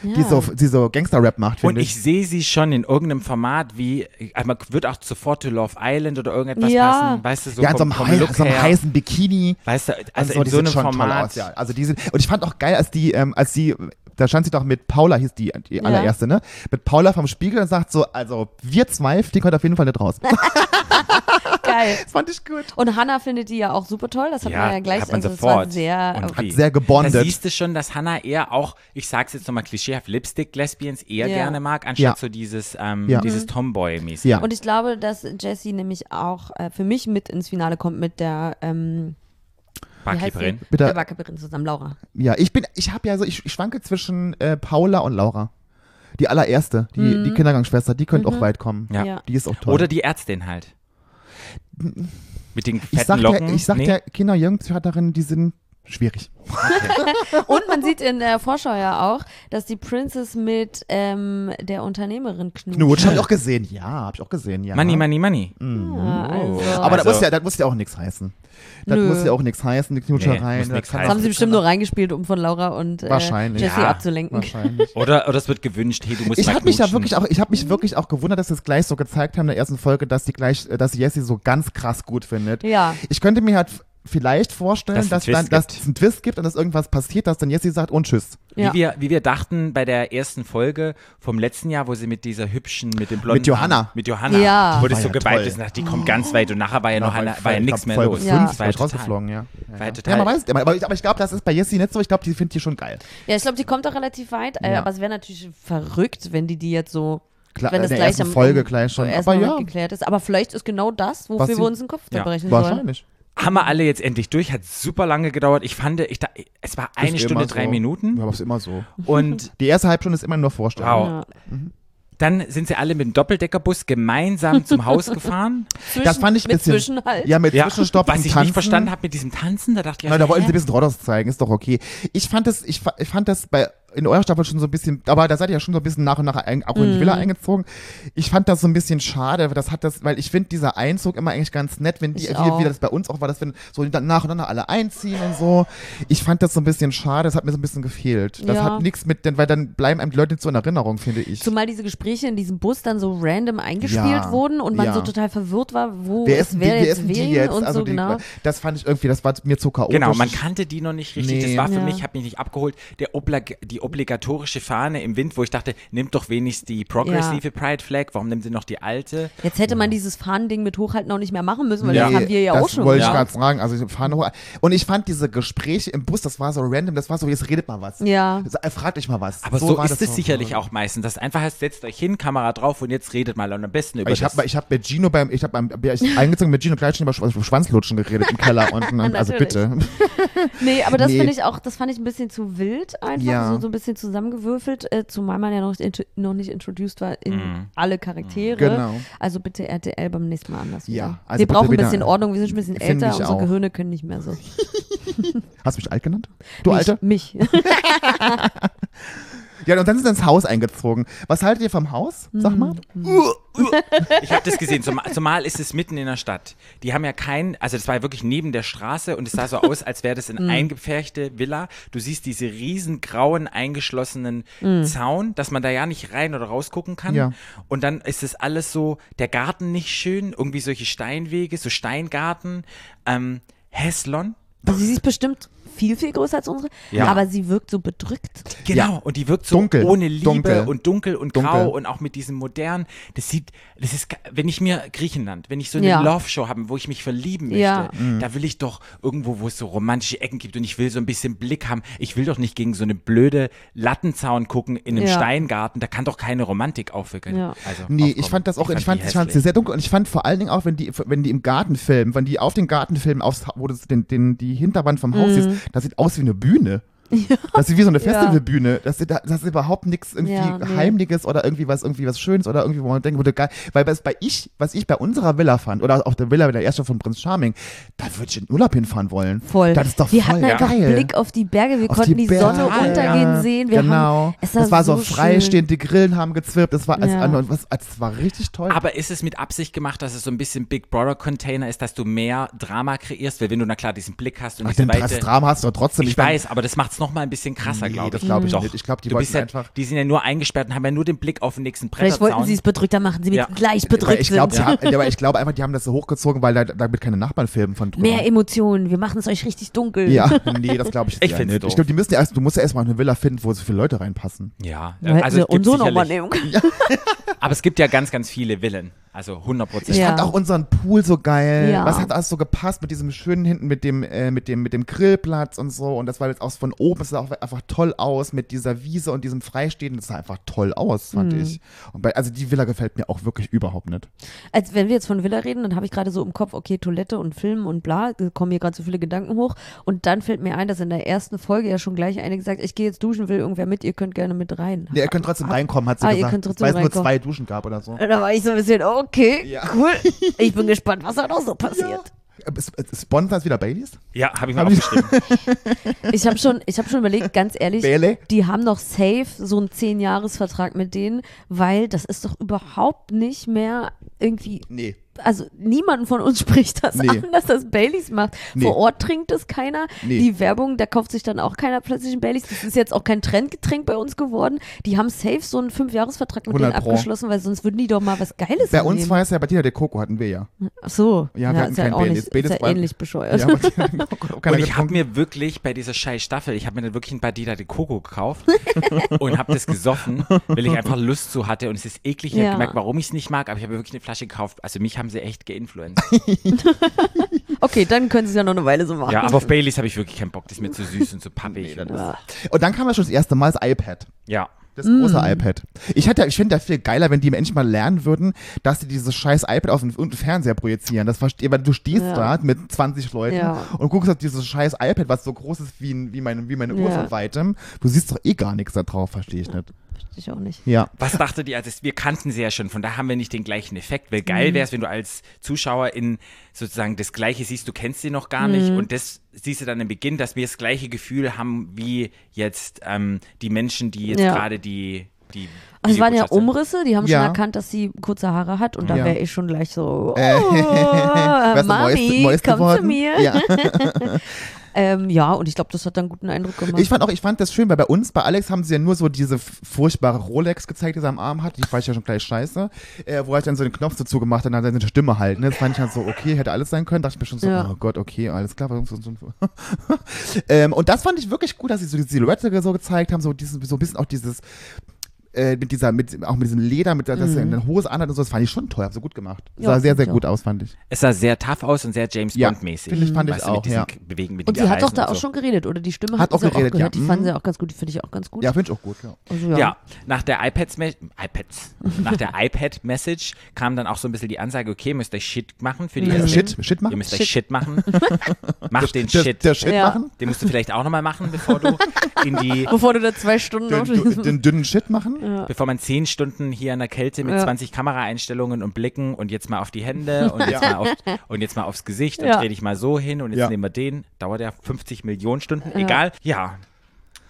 Ja. die so, die so Gangster-Rap macht. Und finde ich sehe sie schon in irgendeinem Format wie, also man wird auch sofort to Love Island oder irgendetwas Ja. passen, weißt du, so ja, in so einem, vom hei- so einem heißen Bikini. Weißt du, also und in die so einem Format. aus, ja. Also die sind, und ich fand auch geil, als die, ähm, als die, da stand sie doch mit Paula, hieß die, die allererste, ne? Mit Paula vom Spiegel und sagt so, also wir zwei fliegen heute auf jeden Fall nicht raus. Geil. das fand ich gut. Und Hannah findet die ja auch super toll. Das hat Ja, man ja gleich. hat man also es war sofort. sehr. Und Hat sehr gebondet. Da siehst du schon, dass Hannah eher auch, ich sag's jetzt nochmal klischeehaft, Lipstick-Lesbians eher Ja. gerne mag, anstatt Ja. so dieses, ähm, Ja. dieses Tomboy-mäßig. Ja. Und ich glaube, dass Jessie nämlich auch äh, für mich mit ins Finale kommt mit der ähm, wie heißt sie? Barkeeperin. Mit Bitte. der Barkeeperin zusammen, Laura. Ja, ich bin, ich habe ja so, ich, ich schwanke zwischen äh, Paula und Laura. Die allererste, die, Mhm. die Kindergangsschwester, die könnte auch weit kommen. Ja. Ja. Die ist auch toll. Oder die Ärztin halt. Mit den fetten ich sag, Locken. der, ich sag Nee? der Kinder- und Jugendpsychiaterin, die sind schwierig. Und man sieht in der Vorschau ja auch, dass die Princess mit ähm, der Unternehmerin knutscht. Knutsch habe ich auch gesehen. Ja, habe ich auch gesehen, ja. Money, money, money. Ja, also. Aber das, Also- muss ja, das muss ja auch nichts heißen. Das Nö. muss ja auch nichts heißen, die Nee, Knutschereien. muss das das haben sie bestimmt nur reingespielt, um von Laura und äh. Jessie Ja. abzulenken. Wahrscheinlich. Oder, oder es wird gewünscht, hey, du musst Ich mal habe mich ja wirklich auch, ich habe mich wirklich auch gewundert, dass sie es gleich so gezeigt haben in der ersten Folge, dass die gleich, äh, dass Jessie so ganz krass gut findet. Ja. Ich könnte mir halt vielleicht vorstellen, Dass es dass, einen dann, Twist dass gibt. es einen Twist gibt und dass irgendwas passiert, dass dann Jessie sagt und tschüss. Ja. Wie, wir, wie wir dachten bei der ersten Folge vom letzten Jahr, wo sie mit dieser hübschen, mit dem blonden Mit Johanna. Mit Johanna, Ja. wo das War so ja geballt und dachte, die kommt ganz weit und nachher war ja noch war ja nichts mehr Folge los. Ja. Fünf, Das war ja ist total, rausgeflogen, ja. war ja Ja, total man weiß, aber, ich- aber ich glaube, das ist bei Jessie nicht so. Ich glaube, die findet die schon geil. Ja, ich glaube, die kommt auch relativ weit, äh, Ja. aber es wäre natürlich verrückt, wenn die die jetzt so, Klar, wenn das in der gleich ersten am Folge gleich schon. Aber ja, geklärt ist. Aber vielleicht ist genau das, wofür wir uns den Kopf Ja. zerbrechen sollen. wahrscheinlich. Haben wir alle jetzt endlich durch, hat super lange gedauert. Ich fand, ich da, es war eine Ist Stunde, drei so. Minuten Ja, aber ist immer so. und Die erste Halbstunde ist immer nur Vorstellung. Wow. Ja. dann sind sie alle mit dem Doppeldeckerbus gemeinsam zum Haus gefahren. Zwischen, Das fand ich ein mit bisschen. Zwischenhalt. Ja, mit Ja, Zwischenstopp was und ich Tanzen. nicht verstanden habe mit diesem Tanzen, da dachte ich, Ja, da wollten sie ein bisschen Rodos zeigen, ist doch okay. Ich fand das, ich, ich fand das bei in eurer Staffel schon so ein bisschen, aber da seid ihr ja schon so ein bisschen nach und nach ein, auch in die Mhm. Villa eingezogen. Ich fand das so ein bisschen schade, weil das hat das, weil ich finde dieser Einzug immer eigentlich ganz nett, wenn die, Ich wie, wie das bei uns auch war, dass wenn so dann nacheinander alle einziehen und so. Ich fand das so ein bisschen schade, das hat mir so ein bisschen gefehlt. Das Ja. hat nichts mit, denn, weil dann bleiben einem die Leute nicht so in Erinnerung, finde ich. Zumal diese Gespräche in diesem Bus dann so random eingespielt Ja, wurden und man ja. so total verwirrt war, wo wer es ist wer die, jetzt wen jetzt? und Also so die, genau. Das fand ich irgendwie, das war mir zu chaotisch. Genau, man kannte die noch nicht richtig. Nee. Das war für Ja. mich, hat mich nicht abgeholt. Der Oblig die obligatorische Fahne im Wind, wo ich dachte, nimmt doch wenigstens die progressive Pride Flag, warum nehmen sie noch die alte? Jetzt hätte man dieses Fahnending mit Hochhalten auch nicht mehr machen müssen, weil Ja. das haben wir ja das auch schon wollte ich gerade sagen. Also ich fahre hoch. Und ich fand diese Gespräche im Bus, das war so random, das war so, jetzt redet mal was. Ja. Sa- Fragt euch mal was. Aber so, war ist das es so. sicherlich auch meistens, dass einfach heißt, setzt euch hin, Kamera drauf und jetzt redet mal und am besten über Ich das. habe ich hab mit Gino beim, ich habe beim, ich eingezogen mit Gino gleich schon über Schw- Schwanzlutschen geredet im Keller unten. Also bitte. Nee, aber das Nee. finde ich auch, das fand ich ein bisschen zu wild einfach, Ja. so, so ein bisschen zusammengewürfelt, äh, zumal man ja noch, nicht- noch nicht introduced war in Mhm. alle Charaktere. Genau. Also bitte RTL beim nächsten Mal anders Ja, wieder. also wir brauchen ein bisschen Ordnung, wir sind schon ein bisschen älter, unsere auch. Gehirne können nicht mehr so. Hast du mich alt genannt? Du mich, Alte? Mich. Ja, und dann sind sie ins Haus eingezogen. Was haltet ihr vom Haus? Sag mal. Ich habe das gesehen, zum, zumal ist es mitten in der Stadt. Die haben ja kein, also das war ja wirklich neben der Straße und es sah so aus, als wäre das eine Mhm. eingepferchte Villa. Du siehst diese riesen grauen eingeschlossenen Zaun, dass man da ja nicht rein oder raus gucken kann. Mhm. Ja. Und dann ist es alles so, der Garten nicht schön, irgendwie solche Steinwege, so Steingarten, ähm, Häslon. Also sie ist bestimmt viel, viel größer als unsere, Ja. aber sie wirkt so bedrückt. Genau, Ja. und die wirkt so Dunkel, ohne Liebe dunkel. und dunkel und Dunkel. grau und auch mit diesem modernen. Das sieht, das ist, wenn ich mir Griechenland, wenn ich so eine Ja. Love-Show habe, wo ich mich verlieben möchte, Ja. da will ich doch irgendwo, wo es so romantische Ecken gibt und ich will so ein bisschen Blick haben. Ich will doch nicht gegen so eine blöde Lattenzaun gucken in einem Ja. Steingarten. Da kann doch keine Romantik aufwirken. Ja. Also, Nee, aufkommen. ich fand das auch, ich fand, ich fand sie sehr dunkel und ich fand vor allen Dingen auch, wenn die, wenn die im Garten filmen, wenn die auf den Garten filmen, aufs, wo das den, den, die Hinterwand vom Haus Mhm. ist, das sieht aus wie eine Bühne. Das ist wie so eine Ja. Festivalbühne. Das, ist- das ist überhaupt nichts irgendwie Ja, nee. Heimliches oder irgendwie was, irgendwie was Schönes oder irgendwie, wo man denkt, wurde geil. Weil was bei ich, was ich bei unserer Villa fand, oder auch der Villa der erste von Prinz Charming, da würde ich in Urlaub hinfahren wollen. Voll. Das ist doch wir voll hatten einfach geil. Blick auf die Berge, wir Auf konnten die, Berge, Sonne untergehen ja, sehen. Wir genau. Haben, es war das war so, so freistehend, die Grillen haben gezwirbt, das war, Ja. was, also, das war richtig toll. Aber ist es mit Absicht gemacht, dass es so ein bisschen Big Brother Container ist, dass du mehr Drama kreierst? Weil wenn du na klar diesen Blick hast und Ach, diese den Weite. das Drama hast du trotzdem Ich nicht. dann- weiß, aber das macht es nochmal ein bisschen krasser, Nee, glaube das ich. glaube ich Doch. nicht. Ich glaube, die du wollten ja, einfach- Die sind ja nur eingesperrt und haben ja nur den Blick auf den nächsten Vielleicht wollten sie es bedrückter machen, sie mit Ja. gleich bedrückt ich glaube, sind. aber ich glaube einfach, die haben das so hochgezogen, weil da, damit keine Nachbarn filmen von drüber. Mehr Emotionen, wir machen es euch richtig dunkel. Ja, nee, das glaube ich Ich eher find's nicht. doof. Ich glaube, die müssen ja erst, du musst ja erstmal eine Villa finden, wo so viele Leute reinpassen. ja, hätten also uns so nochmal sicherlich, nehmen aber es gibt ja ganz, ganz viele Villen. Also 100 Ich Prozent. Ja. fand auch unseren Pool so geil. Ja. Was hat alles so gepasst mit diesem schönen hinten, mit dem, äh, mit dem, mit dem Grillplatz und so. Und das war jetzt auch von oben, es sah auch einfach toll aus mit dieser Wiese und diesem Freistehen. Das sah einfach toll aus, fand Mhm. ich. Und bei, also die Villa gefällt mir auch wirklich überhaupt nicht. Als wenn wir jetzt von Villa reden, dann habe ich gerade so im Kopf, okay, Toilette und Film und bla, da kommen mir gerade so viele Gedanken hoch. Und dann fällt mir ein, dass in der ersten Folge ja schon gleich eine gesagt, ich gehe jetzt duschen, will irgendwer mit, ihr könnt gerne mit rein. Nee, ihr könnt trotzdem reinkommen, hat sie Ah, ihr gesagt. könnt trotzdem Weil es nur zwei Duschen gab oder so. Und Da war ich so ein bisschen, okay, Ja. cool. Ich bin gespannt, was da noch so passiert. Äh, äh, Sponsor ist wieder Baileys? Ja, habe ich mal Hab ich- aufgeschrieben. Ich habe schon, ich hab schon überlegt, ganz ehrlich, Bailey? die haben doch safe so einen 10-Jahres-Vertrag mit denen, weil das ist doch überhaupt nicht mehr irgendwie Nee. Also niemand von uns spricht das Nee. an, dass das Baileys macht. Nee. Vor Ort trinkt es keiner. Nee. Die Werbung, da kauft sich dann auch keiner plötzlich ein Baileys. Das ist jetzt auch kein Trendgetränk bei uns geworden. Die haben safe so einen Fünfjahresvertrag mit denen 100 Pro. abgeschlossen, weil sonst würden die doch mal was Geiles Bei uns nehmen. war es ja bei dir der Coco hatten wir ja. Ach so, Ja, ja, wir hatten ist ja kein auch Baileys. nicht, ist Baileys ja war- ähnlich bescheuert. Ja, Und ich habe mir wirklich bei dieser scheiß Staffel, ich habe mir dann wirklich ein Badida de Coco gekauft und habe das gesoffen, weil ich einfach Lust zu hatte und es ist eklig. Ich Ja. habe gemerkt, warum ich es nicht mag, aber ich habe mir wirklich eine Flasche gekauft. Also mich haben sie echt geinfluenced. Okay, dann können sie es ja noch eine Weile so machen. ja, aber auf Baileys habe ich wirklich keinen Bock. Das ist mir zu süß und zu pappig. Nee, das Ja. Und dann kam ja schon das erste Mal das iPad. ja. Das große Mm. iPad. Ich, hätte, ich finde ja viel geiler, wenn die Menschen mal lernen würden, dass sie dieses scheiß iPad auf den, den Fernseher projizieren. Das verstehe, weil du stehst Ja. da mit 20 Leuten Ja. und guckst auf dieses scheiß iPad, was so groß ist wie, wie meine, wie meine Uhr Ja. von weitem. Du siehst doch eh gar nichts da drauf, verstehe ich nicht. Ich auch nicht. Ja. Was dachtet ihr, also wir kannten sie ja schon, von da haben wir nicht den gleichen Effekt. Weil geil wäre es, wenn du als Zuschauer in sozusagen das Gleiche siehst, du kennst sie noch gar nicht und das siehst du dann im Beginn, dass wir das gleiche Gefühl haben wie jetzt ähm, die Menschen, die jetzt Ja. gerade die, die Also es waren ja. Umrisse, die haben Ja. schon erkannt, dass sie kurze Haare hat und da Ja. wäre ich schon gleich so, oh, Äh, du Mami, komm zu mir. Ja. Ähm, ja, und ich glaube, das hat dann einen guten Eindruck gemacht. Ich fand auch, ich fand das schön, weil bei uns, bei Alex haben sie ja nur so diese furchtbare Rolex gezeigt, die sie am Arm hat. Die fand ich ja schon gleich scheiße. Äh, wo er dann so den Knopf dazu gemacht hat und dann seine Stimme halt. Ne? Das fand ich halt so, okay, hätte alles sein können. Dachte ich mir schon so, Ja. oh Gott, okay, alles klar. ähm, und das fand ich wirklich gut, dass sie so die Silhouette so gezeigt haben, so, dieses, so ein bisschen auch dieses äh, mit dieser, mit, auch mit diesem Leder, mit der, dass er eine Hose anhat und so, das fand ich schon toll, hab so gut gemacht. Ja, sah sehr, sehr gut aus, fand ich. Es sah sehr tough aus und sehr James Ja, Bond-mäßig. finde ich- fand ich Weißt du, auch, mit diesen ja. Bewegen mit und den sie hat doch da und auch so. schon geredet, oder die Stimme Hat hat auch sie auch geredet, gehört. ja. Die fanden Mhm. sie auch ganz gut, die finde ich auch ganz gut. Ja, finde ich auch gut, ja. Also, Ja. ja. nach der iPads, iPads, nach der iPad-Message kam dann auch so ein bisschen die Ansage, okay, ihr müsst euch Shit machen für die Mhm. erste. Shit, Shit machen? Ihr müsst euch Shit. Shit machen. Macht den Der, Shit. der Shit Ja. machen? Den musst du vielleicht auch nochmal machen, bevor du in die, Bevor du da zwei Stunden auf Den, diesem- den dünnen Shit machen? Bevor man zehn Stunden hier in der Kälte mit Ja. 20 Kameraeinstellungen und Blicken und jetzt mal auf die Hände und jetzt, Ja. mal, auf, und jetzt mal aufs Gesicht und Ja. dreh dich mal so hin und jetzt Ja. nehmen wir den, dauert ja 50 Millionen Stunden, Ja. egal. Ja,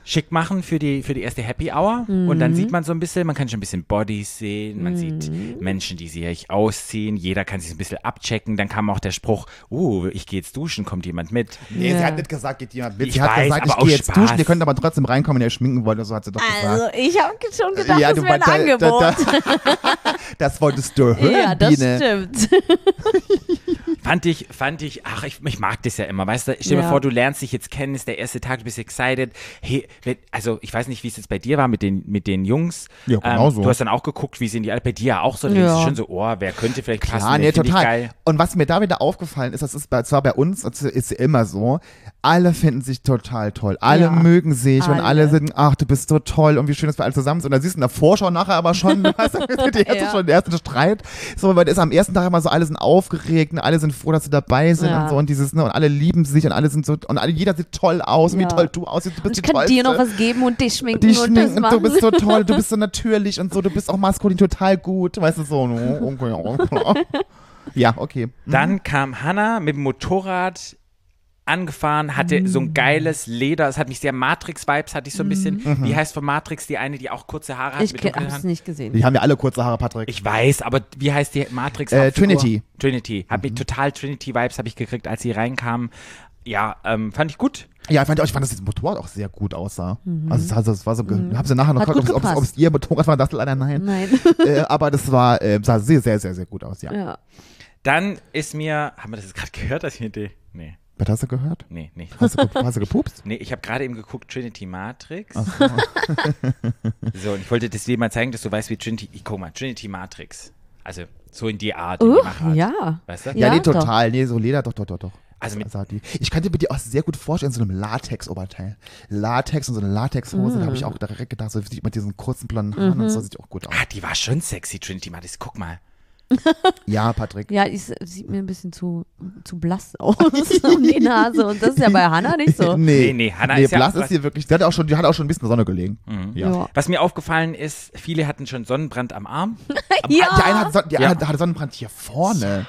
schick machen für die, für die erste Happy Hour und Mhm. dann sieht man so ein bisschen, man kann schon ein bisschen Bodies sehen, man sieht Menschen, die sich ausziehen, jeder kann sich ein bisschen abchecken, dann kam auch der Spruch, uh, ich gehe jetzt duschen, kommt jemand mit? Nee, sie Ja. hat nicht gesagt, geht jemand mit. Ich sie hat weiß, gesagt, aber ich gehe jetzt Spaß. duschen, ihr könnt aber trotzdem reinkommen, wenn ihr schminken wollt, oder so hat sie doch Also, gesagt. ich habe schon gedacht, ja, das du wäre ein da- Angebot. Da, da, das wolltest du hören, ja, das Biene. stimmt. Fand ich, fand ich, ach, ich, ich mag das ja immer, weißt du? Stell dir Ja. vor, du lernst dich jetzt kennen, ist der erste Tag, du bist excited. Hey, also ich weiß nicht, wie es jetzt bei dir war mit den, mit den Jungs. Ja, genau so. Du hast dann auch geguckt, wie sehen die alle bei dir ja auch so. Da denkst du Ja. schon so, oh, wer könnte vielleicht passen? Ja, wen nee, total. geil. Und was mir da wieder aufgefallen ist, das ist bei, zwar bei uns, das ist immer so, alle finden sich total toll. Alle Ja. mögen sich und alle Alle. sind, ach, du bist so toll und wie schön, dass wir alle zusammen sind. Und dann siehst du in der Vorschau nachher aber schon, du hast die erste, Ja. schon den ersten Streit. So, weil das ist am ersten Tag immer so, alle sind aufgeregt und alle sind froh, dass sie dabei sind Ja. und so und dieses, ne, und alle lieben sich und alle sind so, und alle, jeder sieht toll aus, und Ja. wie toll du aussiehst, du bist Und ich die kann dir noch was geben und dich schminken die und das schminken, machen. du bist so toll, du bist so natürlich und so, du bist auch maskulin total gut, weißt du, so. ne, okay. Ja, okay. Mhm. Dann kam Hannah mit dem Motorrad angefahren, hatte so Mm. ein geiles Leder. Es hat mich sehr Matrix-Vibes, hatte ich so ein bisschen. Mhm. Wie heißt von Matrix die eine, die auch kurze Haare hat Ich hab's nicht gesehen. Die haben ja alle kurze Haare, Patrick. Ich weiß, aber wie heißt die Matrix? Äh? Trinity. Trinity. Hat Mhm. mich total Trinity-Vibes habe ich gekriegt, als sie reinkamen. Ja, ähm, fand ich gut. Ja, ich fand, ich fand, dass das Motorrad auch sehr gut aussah. Also, es, also, es war so, ge- haben sie nachher noch geguckt, ob es- ob es ihr Motorrad war, dachte leider nein. Nein. äh, aber das war, äh, sah sehr, sehr, sehr, sehr gut aus, ja. ja. Dann ist mir, haben wir das jetzt gerade gehört, dass ich eine Idee? Nee, Was hast du gehört? nee, nicht. Hast du, hast du gepupst? Nee, ich habe gerade eben geguckt, Trinity Matrix. so, und ich wollte das dir mal zeigen, dass du weißt, wie Trinity, ich, guck mal, Trinity Matrix. Also, so in die Art, in die Machart. ja. Weißt du? Ja, Ja, nee, doch. total. Nee, so Leder, doch, doch, doch, doch. Also mit-. Ich könnte mir die auch sehr gut vorstellen, in so einem Latex-Oberteil. Latex und so eine Latexhose, da habe ich auch direkt gedacht, so sieht mit diesen kurzen blonden Haaren und so sieht auch gut aus. Ah, die war schon sexy, Trinity Matrix. Guck mal. Ja, Patrick. Ja, ist- sieht mir ein bisschen zu, zu blass aus um die Nase. Und das ist ja bei Hannah nicht so. Nee, nee, Hannah nee, ist ja blass auch- ist hier wirklich, die hat auch schon, die hat auch schon ein bisschen der Sonne gelegen. Ja. Ja. Was mir aufgefallen ist, viele hatten schon Sonnenbrand am Arm. Die eine hat, Son die Ja. eine hat Sonnenbrand hier vorne.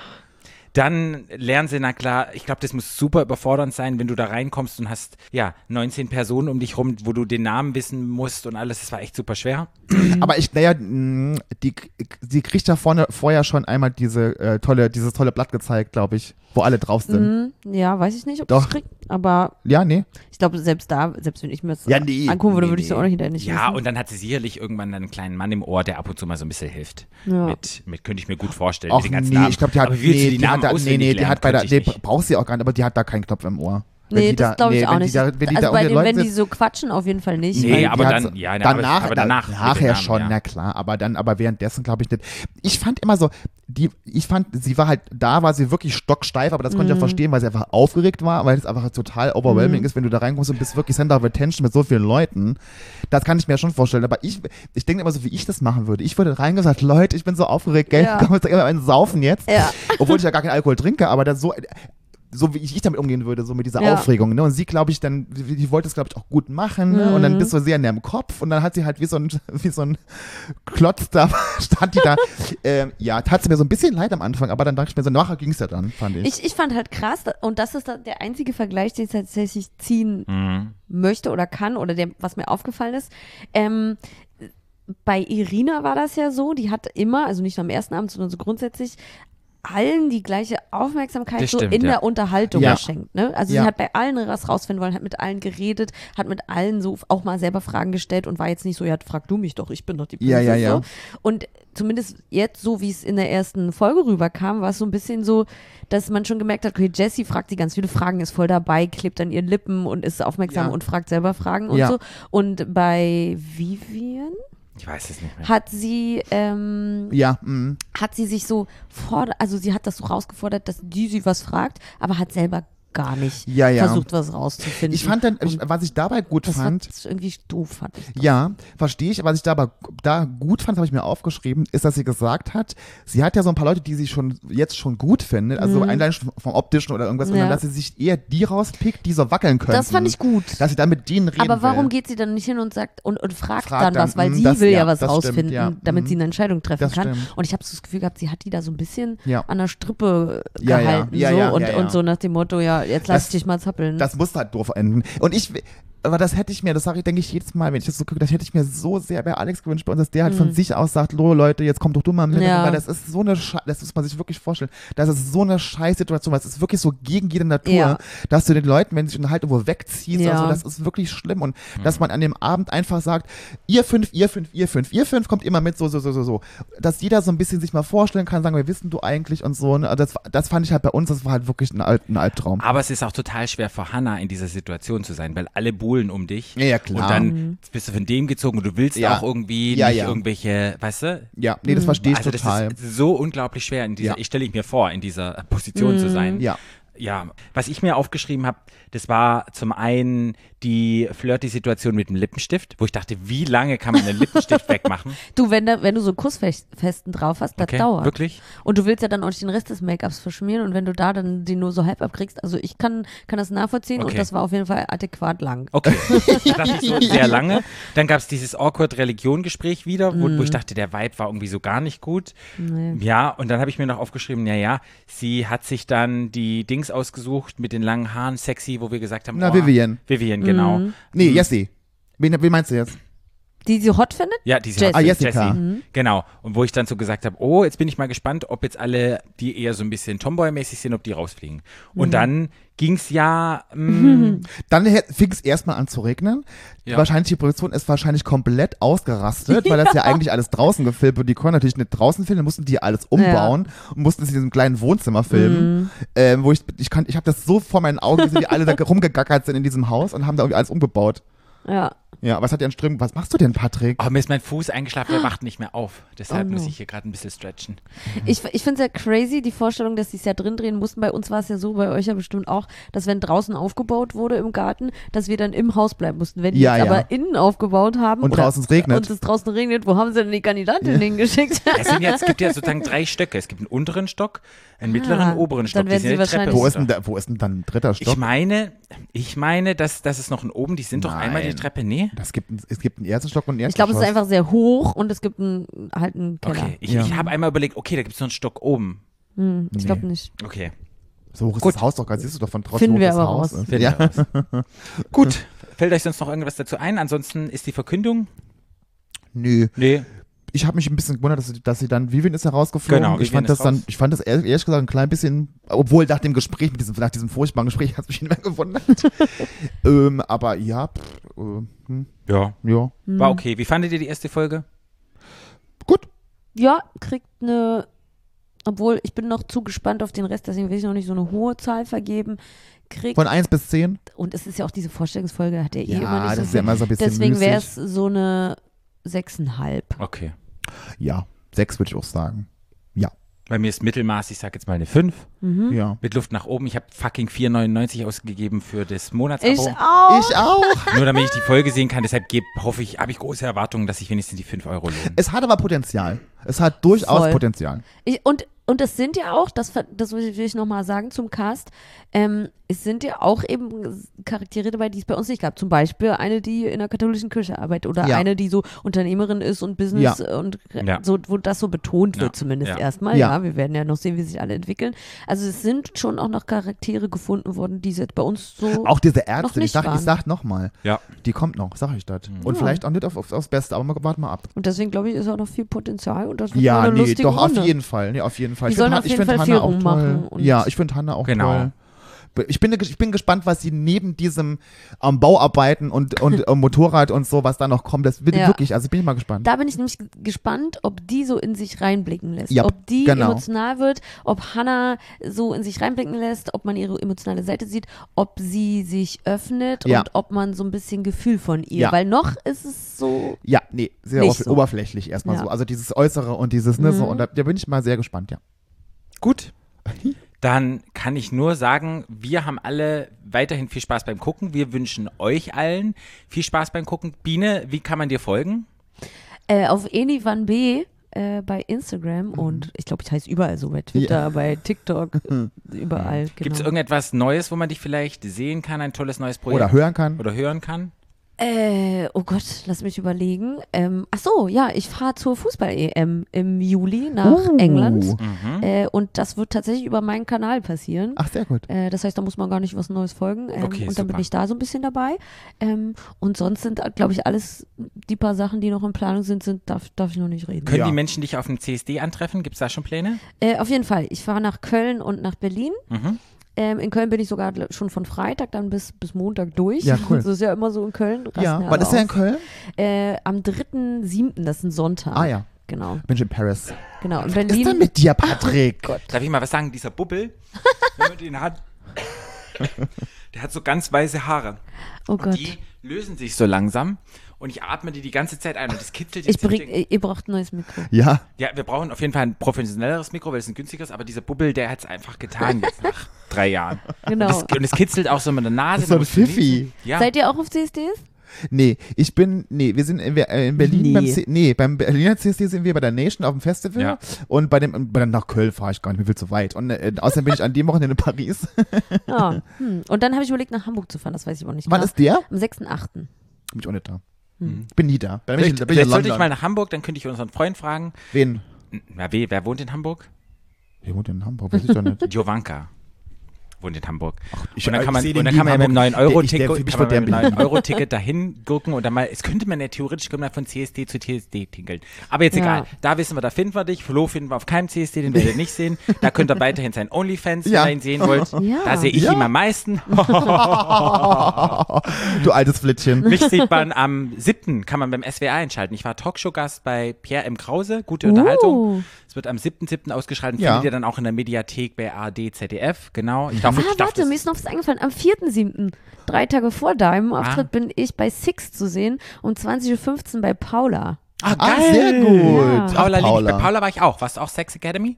Dann lernen sie, na klar, ich glaube, das muss super überfordernd sein, wenn du da reinkommst und hast, ja, 19 Personen um dich rum, wo du den Namen wissen musst und alles. Das war echt super schwer. Aber ich, naja, mh, die, die kriegt ja vorne, vorher schon einmal diese äh, tolle, dieses tolle Blatt gezeigt, glaube ich, wo alle drauf sind. Mhm. Ja, weiß ich nicht, ob Doch. ich krieg. Aber Ja, nee. ich glaube, selbst da, selbst wenn ich mir das Ja, nee. angucken würde, Nee, würde ich es nee. auch nicht hinterher nicht Ja, wissen. und dann hat sie sicherlich irgendwann einen kleinen Mann im Ohr, der ab und zu mal so ein bisschen hilft. Ja. Mit, mit könnte ich mir gut vorstellen. Auch mit den ganzen nee, Namen. ich glaube, die hat, Aber nee, die, die Namen hat da, nee, nee, die lernen? hat bei der, nee, brauchst sie auch gar nicht, aber die hat da keinen Knopf im Ohr. Nee, die das da- glaube ich nee, auch nicht. Die da, wenn die also da bei unter den, Leuten wenn die sitzt- so quatschen, auf jeden Fall nicht. Nee, aber die dann- ja, aber- danach, aber danach nachher Namen, schon, ja. na klar, aber dann, aber währenddessen glaube ich nicht. Ich fand immer so, die, ich fand, sie war halt, da war sie wirklich stocksteif, aber das konnte ich auch Mhm. verstehen, weil sie einfach aufgeregt war, weil es einfach total overwhelming ist, wenn du da reinkommst und bist wirklich Center of Attention mit so vielen Leuten. Das kann ich mir schon vorstellen, aber ich, ich denke immer so, wie ich das machen würde. Ich würde reingehen und sagen, Leute, ich bin so aufgeregt, gell, Ja. komm, jetzt immer einen saufen jetzt. Ja. Obwohl ich ja gar keinen Alkohol trinke, aber das so, so wie ich damit umgehen würde, so mit dieser Ja. Aufregung. Ne? Und sie, glaube ich, dann, die, wollte es, glaube ich, auch gut machen. Ne? Und Mhm. dann bist du sehr in deinem Kopf und dann hat sie halt wie so ein, wie so ein Klotz da, stand die da. ähm, ja, tat sie mir so ein bisschen leid am Anfang, aber dann dachte ich mir so, nachher ging es ja dann, fand ich. Ich, ich fand halt krass, und das ist der einzige Vergleich, den ich tatsächlich ziehen Mhm. möchte oder kann oder der, was mir aufgefallen ist. Ähm, bei Irina war das ja so, die hat immer, also nicht nur am ersten Abend, sondern so grundsätzlich allen die gleiche Aufmerksamkeit Das so stimmt, in ja. der Unterhaltung Ja. geschenkt. Ne? Also Ja. sie hat bei allen was rausfinden wollen, hat mit allen geredet, hat mit allen so auch mal selber Fragen gestellt und war jetzt nicht so, ja, frag du mich doch, ich bin doch die Ja, Prinzessin. ja, ja. So. Und zumindest jetzt, so wie es in der ersten Folge rüberkam, war es so ein bisschen so, dass man schon gemerkt hat, okay, Jessie fragt die ganz viele Fragen, ist voll dabei, klebt an ihren Lippen und ist aufmerksam Ja. und fragt selber Fragen und Ja. so. Und bei Vivian Ich weiß es nicht mehr. hat sie, ähm, ja, mh. hat sie sich so vor, also sie hat das so rausgefordert, dass die sie was fragt, aber hat selber gar nicht Ja, ja. versucht, was rauszufinden. ich fand dann, ich, was ich dabei gut das fand, war irgendwie doof, fand ich. Ja, verstehe ich. Was ich da aber da gut fand, habe ich mir aufgeschrieben, ist, dass sie gesagt hat, sie hat ja so ein paar Leute, die sie schon jetzt schon gut findet, also allein schon vom optischen oder irgendwas, und Mhm. Ja. dann, dass sie sich eher die rauspickt, die so wackeln können. Das fand ich gut. Dass sie dann mit denen reden Aber warum will. geht sie dann nicht hin und sagt und, und fragt, Fragt dann dann, was, weil mm, sie das- will ja, was das stimmt, rausfinden, ja, damit mm. sie eine Entscheidung treffen Das kann. stimmt. Und ich habe so das Gefühl gehabt, sie hat die da so ein bisschen an der Strippe gehalten so, und, und so nach dem Motto, ja, jetzt lass Das- ich dich mal zappeln. Das muss halt doof enden. Und ich, aber das hätte ich mir, das sage ich, denke ich jedes Mal, wenn ich das so gucke, das hätte ich mir so sehr bei Alex gewünscht bei uns, dass der halt von sich aus sagt, lo Leute, jetzt komm doch du mal mit, Mhm. Ja. weil das ist so eine, Sche das muss man sich wirklich vorstellen, das ist so eine Scheißsituation, weil es ist wirklich so gegen jede Natur, Ja. dass du den Leuten, wenn sie sich unterhalten, wo wegziehst, Ja. also das ist wirklich schlimm und dass man an dem Abend einfach sagt, ihr fünf, ihr fünf, ihr fünf, ihr fünf, kommt immer mit, so, so, so, so, so, dass jeder so ein bisschen sich mal vorstellen kann, sagen, wir wissen du eigentlich und so, ne? Also das, das fand ich halt bei uns, das war halt wirklich ein, ein Albtraum. Aber es ist auch total schwer für Hannah in dieser Situation zu sein, weil alle buhlen um dich. Ja, ja, klar. Und dann bist du von dem gezogen und du willst Ja. auch irgendwie Ja, nicht ja. irgendwelche, weißt du? Ja, nee, das verstehe ich Also total. das ist so unglaublich schwer in dieser, Ja. ich stelle ich mir vor, in dieser Position zu sein. Ja. Ja, was ich mir aufgeschrieben habe, das war zum einen die Flirty-Situation mit dem Lippenstift, wo ich dachte, wie lange kann man einen Lippenstift wegmachen? Du, wenn, da, wenn du so Kussfesten drauf hast, das Okay, dauert. wirklich? Und du willst ja dann auch nicht den Rest des Make-ups verschmieren und wenn du da dann die nur so halb abkriegst, also ich kann, kann das nachvollziehen Okay. und das war auf jeden Fall adäquat lang. Okay, da dachte ich so sehr lange. Dann gab es dieses awkward Religion-Gespräch wieder, wo, wo ich dachte, der Vibe war irgendwie so gar nicht gut. Nee. Ja, und dann habe ich mir noch aufgeschrieben, ja, ja, sie hat sich dann die Dings ausgesucht mit den langen Haaren, sexy, wo wir gesagt haben, Na, oh, Vivian. Vivian, genau. Mhm. Nee, Jessie. Wen, wen meinst du jetzt? Die sie hot findet? Ja, diese Jessie. Ah, Jessica. Jessie. Genau. Und wo ich dann so gesagt habe, oh, jetzt bin ich mal gespannt, ob jetzt alle, die eher so ein bisschen Tomboy-mäßig sind, ob die rausfliegen. Und Mhm. dann ging es ja, mm, Dann fing es erstmal an zu regnen. Ja. Wahrscheinlich die Produktion ist wahrscheinlich komplett ausgerastet, weil das ja eigentlich alles draußen gefilmt wird. Die konnten natürlich nicht draußen filmen, mussten die alles umbauen und mussten es in diesem kleinen Wohnzimmer filmen. Mhm. Ähm, wo ich, ich kann, ich habe das so vor meinen Augen gesehen, wie alle da rumgegackert sind in diesem Haus und haben da irgendwie alles umgebaut. Ja. Ja, was hat der in Strömen? Was machst du denn, Patrick? oh, mir ist mein Fuß eingeschlafen, der wacht nicht mehr auf. Deshalb Oh no. muss ich hier gerade ein bisschen stretchen. Ich, ich finde es ja crazy, die Vorstellung, dass sie es ja drin drehen mussten. Bei uns war es ja so, bei euch ja bestimmt auch, dass wenn draußen aufgebaut wurde im Garten, dass wir dann im Haus bleiben mussten. Wenn die Ja, ja. aber innen aufgebaut haben Und draußen es regnet. und es draußen regnet, wo haben sie denn die Kandidatin hingeschickt? Es, sind jetzt, es gibt ja sozusagen drei Stöcke. Es gibt einen unteren Stock, einen mittleren, Ah, einen oberen Stock. dann werden die sie sind ja die Treppe wahrscheinlich- Wo ist, denn da, wo ist denn dann ein dritter Stock? Ich meine, ich meine, dass, dass es noch einen oben, die sind doch einmal die Nein. Treppe, nee? Das gibt, es gibt einen ersten Stock und einen Ich glaube, es ist einfach sehr hoch und es gibt einen, halt einen Keller. Okay, ich, Ja. ich habe einmal überlegt, okay, da gibt es noch einen Stock oben. Hm, ich glaube Nee. nicht. Okay, So hoch ist Gut. das Haus doch, gerade siehst du doch von draußen, Finden wie hoch wir das aber Haus raus. ist. Finden Ja. raus. Gut, fällt euch sonst noch irgendwas dazu ein? Ansonsten ist die Verkündung? Nö. Nee. Ich habe mich ein bisschen gewundert, dass sie, dass sie dann Vivian ist herausgeflogen. Genau, ich Vivian fand das ist dann, raus. ich fand das ehrlich ehrlich gesagt ein klein bisschen, obwohl nach dem Gespräch, mit diesem, nach diesem furchtbaren Gespräch hat es mich nicht mehr gewundert. ähm, aber ja, pff, äh, hm, Ja. ja, War okay. Wie fandet ihr die erste Folge? gut. Ja, kriegt eine, obwohl ich bin noch zu gespannt auf den Rest, deswegen will ich noch nicht so eine hohe Zahl vergeben. Kriegt, Von 1 bis 10. und es ist ja auch diese Vorstellungsfolge, hat er eh immer Ja, nicht so das ist viel. ja immer so ein bisschen Deswegen wäre es so eine sechseinhalb. Okay. Ja, 6 würde ich auch sagen. Bei mir ist Mittelmaß, ich sag jetzt mal eine 5. Mhm. Ja. Mit Luft nach oben. Ich habe fucking 4,99 ausgegeben für das Ich Monatsabo. auch. Ich auch. Nur damit ich die Folge sehen kann. Deshalb geb, hoffe ich, habe ich große Erwartungen, dass sich wenigstens die 5 Euro lohnen. Es hat aber Potenzial. Es hat durchaus Voll. Potenzial. Ich, und, und es sind ja auch, das, das will ich, nochmal sagen zum Cast, ähm, es sind ja auch eben Charaktere dabei, die es bei uns nicht gab. Zum Beispiel eine, die in der katholischen Kirche arbeitet oder Ja. eine, die so Unternehmerin ist und Business und Ja. so, wo das so betont wird Ja. zumindest Ja. erstmal. Ja. Ja. wir werden ja noch sehen, wie sich alle entwickeln. Also es sind schon auch noch Charaktere gefunden worden, die es jetzt bei uns so Auch diese Ärzte, ich nicht sag, ich sag nochmal, Ja. die kommt noch, sag ich das. Und Ja. vielleicht auch nicht auf, auf, aufs Beste, aber mal, warte mal ab. und deswegen glaube ich, ist auch noch viel Potenzial und das wird Ja, eine nee, lustige doch, Runde. auf jeden Fall. Nee, auf jeden Fall. Die ich sollen auf ich jeden Fall Hannah auch Führung toll. machen und- Ja, ich finde Hanna auch Genau. toll. Ich bin, ich bin gespannt, was sie neben diesem ähm, Bauarbeiten und, und ähm, Motorrad und so, was da noch kommt. Das bin Ja. wirklich, also bin ich mal gespannt. Da bin ich nämlich gespannt, ob die so in sich reinblicken lässt. Ja, ob die genau. emotional wird, ob Hannah so in sich reinblicken lässt, ob man ihre emotionale Seite sieht, ob sie sich öffnet Ja. und ob man so ein bisschen Gefühl von ihr. Ja. Weil noch ist es so. ja, nee, sehr Nicht ober- so. oberflächlich erstmal Ja. so. Also dieses Äußere und dieses, ne, so. Mhm. Und da, da bin ich mal sehr gespannt, ja. Gut. Dann kann ich nur sagen, wir haben alle weiterhin viel Spaß beim Gucken. Wir wünschen euch allen viel Spaß beim Gucken. Biene, wie kann man dir folgen? Äh, auf Eni Van B. Äh, bei Instagram Mhm. und ich glaube, ich heiße überall so, bei Twitter, bei TikTok, überall. Genau. Gibt es irgendetwas Neues, wo man dich vielleicht sehen kann? Ein tolles neues Projekt? Oder hören kann. Oder hören kann? Äh, oh Gott, lass mich überlegen. Ähm, ach so, ja, ich fahre zur Fußball-EM im Juli nach Oh. England. Mhm. Äh, und das wird tatsächlich über meinen Kanal passieren. Ach, sehr gut. Äh, das heißt, da muss man gar nicht was Neues folgen. Ähm, Okay, und dann super. bin ich da so ein bisschen dabei. Ähm, und sonst sind, glaube ich, alles die paar Sachen, die noch in Planung sind, sind darf, darf ich noch nicht reden. Können Ja. die Menschen dich auf dem CSD antreffen? Gibt es da schon Pläne? Äh, auf jeden Fall. Ich fahre nach Köln und nach Berlin. Mhm. Ähm, in Köln bin ich sogar schon von Freitag dann bis, bis Montag durch. Ja, cool. Das ist ja immer so in Köln. Ja, wann ist der in. Köln? Äh, am 3.7., das ist ein Sonntag. Ah ja, Genau, bin ich in Paris. genau. In Was ist Berlin. denn mit dir, Patrick? Darf ich mal was sagen? Dieser Bubbel, wenn man den hat. Der hat so ganz weiße Haare. Oh Gott. Die lösen sich so langsam und ich atme die die ganze Zeit ein und das kitzelt Ich jetzt bring, richtig- ihr braucht ein neues Mikro. Ja, Ja, wir brauchen auf jeden Fall ein professionelleres Mikro, weil es ein günstigeres, aber dieser Bubbel, der hat es einfach getan jetzt nach drei Jahren. Genau. Das, und es kitzelt auch so mit der Nase. Das ist so ein Pfiffi. Ja. Seid ihr auch auf CSDs? nee, ich bin, nee, wir sind in, äh, in Berlin Nee. beim, C, nee, beim Berliner CSD sind wir bei der Nation auf dem Festival Ja. und bei dem, bei nach Köln fahre ich gar nicht, mir viel zu weit. Und äh, außerdem bin ich an dem Wochenende in Paris. Ja. Hm. Und dann habe ich überlegt, nach Hamburg zu fahren, das weiß ich aber nicht. Wann genau. ist der? Am 6.8. Bin ich auch nicht da. Hm. Bin nie da. Bin ich, Vielleicht, da bin ich vielleicht sollte ich mal nach Hamburg, dann könnte ich unseren Freund fragen. Wen? Na, wer, wer wohnt in Hamburg? Wer wohnt in Hamburg? Weiß ich doch nicht. Jovanka wohnt in Hamburg. ich- und dann ich kann man, und dann kann man ja mit dem Hamburg. 9 Euro Der- ich- der- Ticket, für mich kann man wird der mit dem in 9 Berlin. Euro Ticket dahin gucken und dann mal, es könnte man ja theoretisch können wir von CSD zu TSD tingeln. Aber jetzt Ja. egal. Da wissen wir, da finden wir dich. Flo finden wir auf keinem CSD, den werdet ihr nicht sehen. Da könnt ihr weiterhin sein OnlyFans, Ja. wenn ihr ihn sehen wollt. Ja. Da sehe ich Ja. ihn am meisten. du altes Flittchen. Mich sieht man am 7. kann man beim SWR einschalten. Ich war Talkshow-Gast bei Pierre M. Krause, gute Unterhaltung. Uh. Es wird am 7.7. ausgeschaltet. Ja. Findet ihr dann auch in der Mediathek bei ARD, ZDF. Genau. Ich darf, Ah, warte, das- mir ist noch was eingefallen. Am 4.7., drei Tage vor deinem Auftritt, Ah. bin ich bei Six zu sehen, um 20.15 Uhr bei Paula. Ah, Ah, geil. sehr gut. Ja. Paula. Paula. Bei Paula war ich auch. Warst du auch Sex Academy?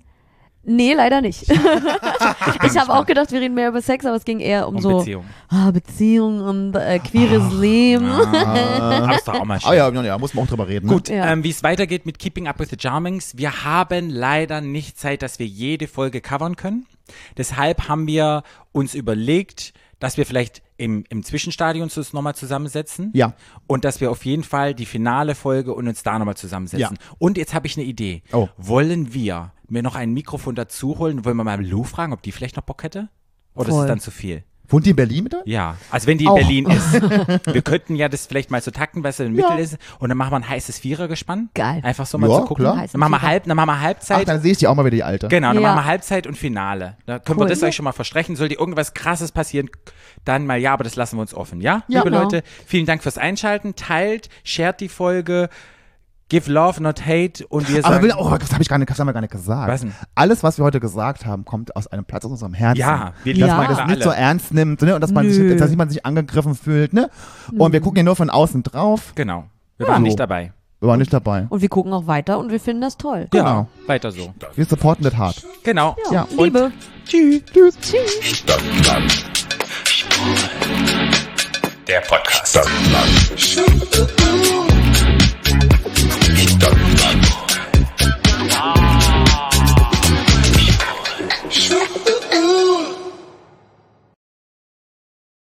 Nee, leider nicht. ich habe auch gedacht, wir reden mehr über Sex, aber es ging eher um, Um so Beziehung. ah, Beziehung und äh, queeres Leben. Aber ist doch auch mal schön. Ah ja, ja, ja, muss man auch drüber reden. ne? Gut, Ja. ähm, wie es weitergeht mit Keeping Up with the Charmings. Wir haben leider nicht Zeit, dass wir jede Folge covern können. Deshalb haben wir uns überlegt, dass wir vielleicht im, im Zwischenstadium uns nochmal zusammensetzen. Ja. Und dass wir auf jeden Fall die finale Folge und uns da nochmal zusammensetzen. Und jetzt habe ich eine Idee. Oh. Wollen wir mir noch ein Mikrofon dazu holen? Wollen wir mal Lou fragen, ob die vielleicht noch Bock hätte? Oder ist Voll. es dann zu viel? Wohnt die in Berlin mit? Ja, also wenn die in Auch. Berlin ist. wir könnten ja das vielleicht mal so takten, was in der Ja. Mitte ist. Und dann machen wir ein heißes Vierergespann. Geil. Einfach so mal Ja, zu gucken. klar. Dann machen, wir halb, dann machen wir Ach, Halbzeit. dann sehe ich die auch mal wieder, die Alte. genau, dann Ja. machen wir Halbzeit und Finale. Da können Cool. wir das euch schon mal versprechen. Sollte irgendwas krasses passieren, dann mal ja, aber das lassen wir uns offen. Ja, Ja. liebe Genau. Leute, vielen Dank fürs Einschalten. Teilt, shared die Folge. Give Love, not Hate und wir sagen. Aber will, oh, das, hab ich gar nicht, das haben wir gar nicht gesagt. Was denn? Alles, was wir heute gesagt haben, kommt aus einem Platz aus unserem Herzen. Ja, wir Dass ja. man das nicht so ernst nimmt ne? und dass man, sich, dass man sich angegriffen fühlt. Ne? Und Nö. wir gucken ja nur von außen drauf. Genau. Wir waren so. nicht dabei. Wir waren nicht dabei. Und wir gucken auch weiter und wir finden das toll. Genau. Ja, weiter so. Wir supporten das hart. Genau. Ja. ja. Liebe. Tschüss. Tschüss. Stadtland. Der Podcast. Stadtland.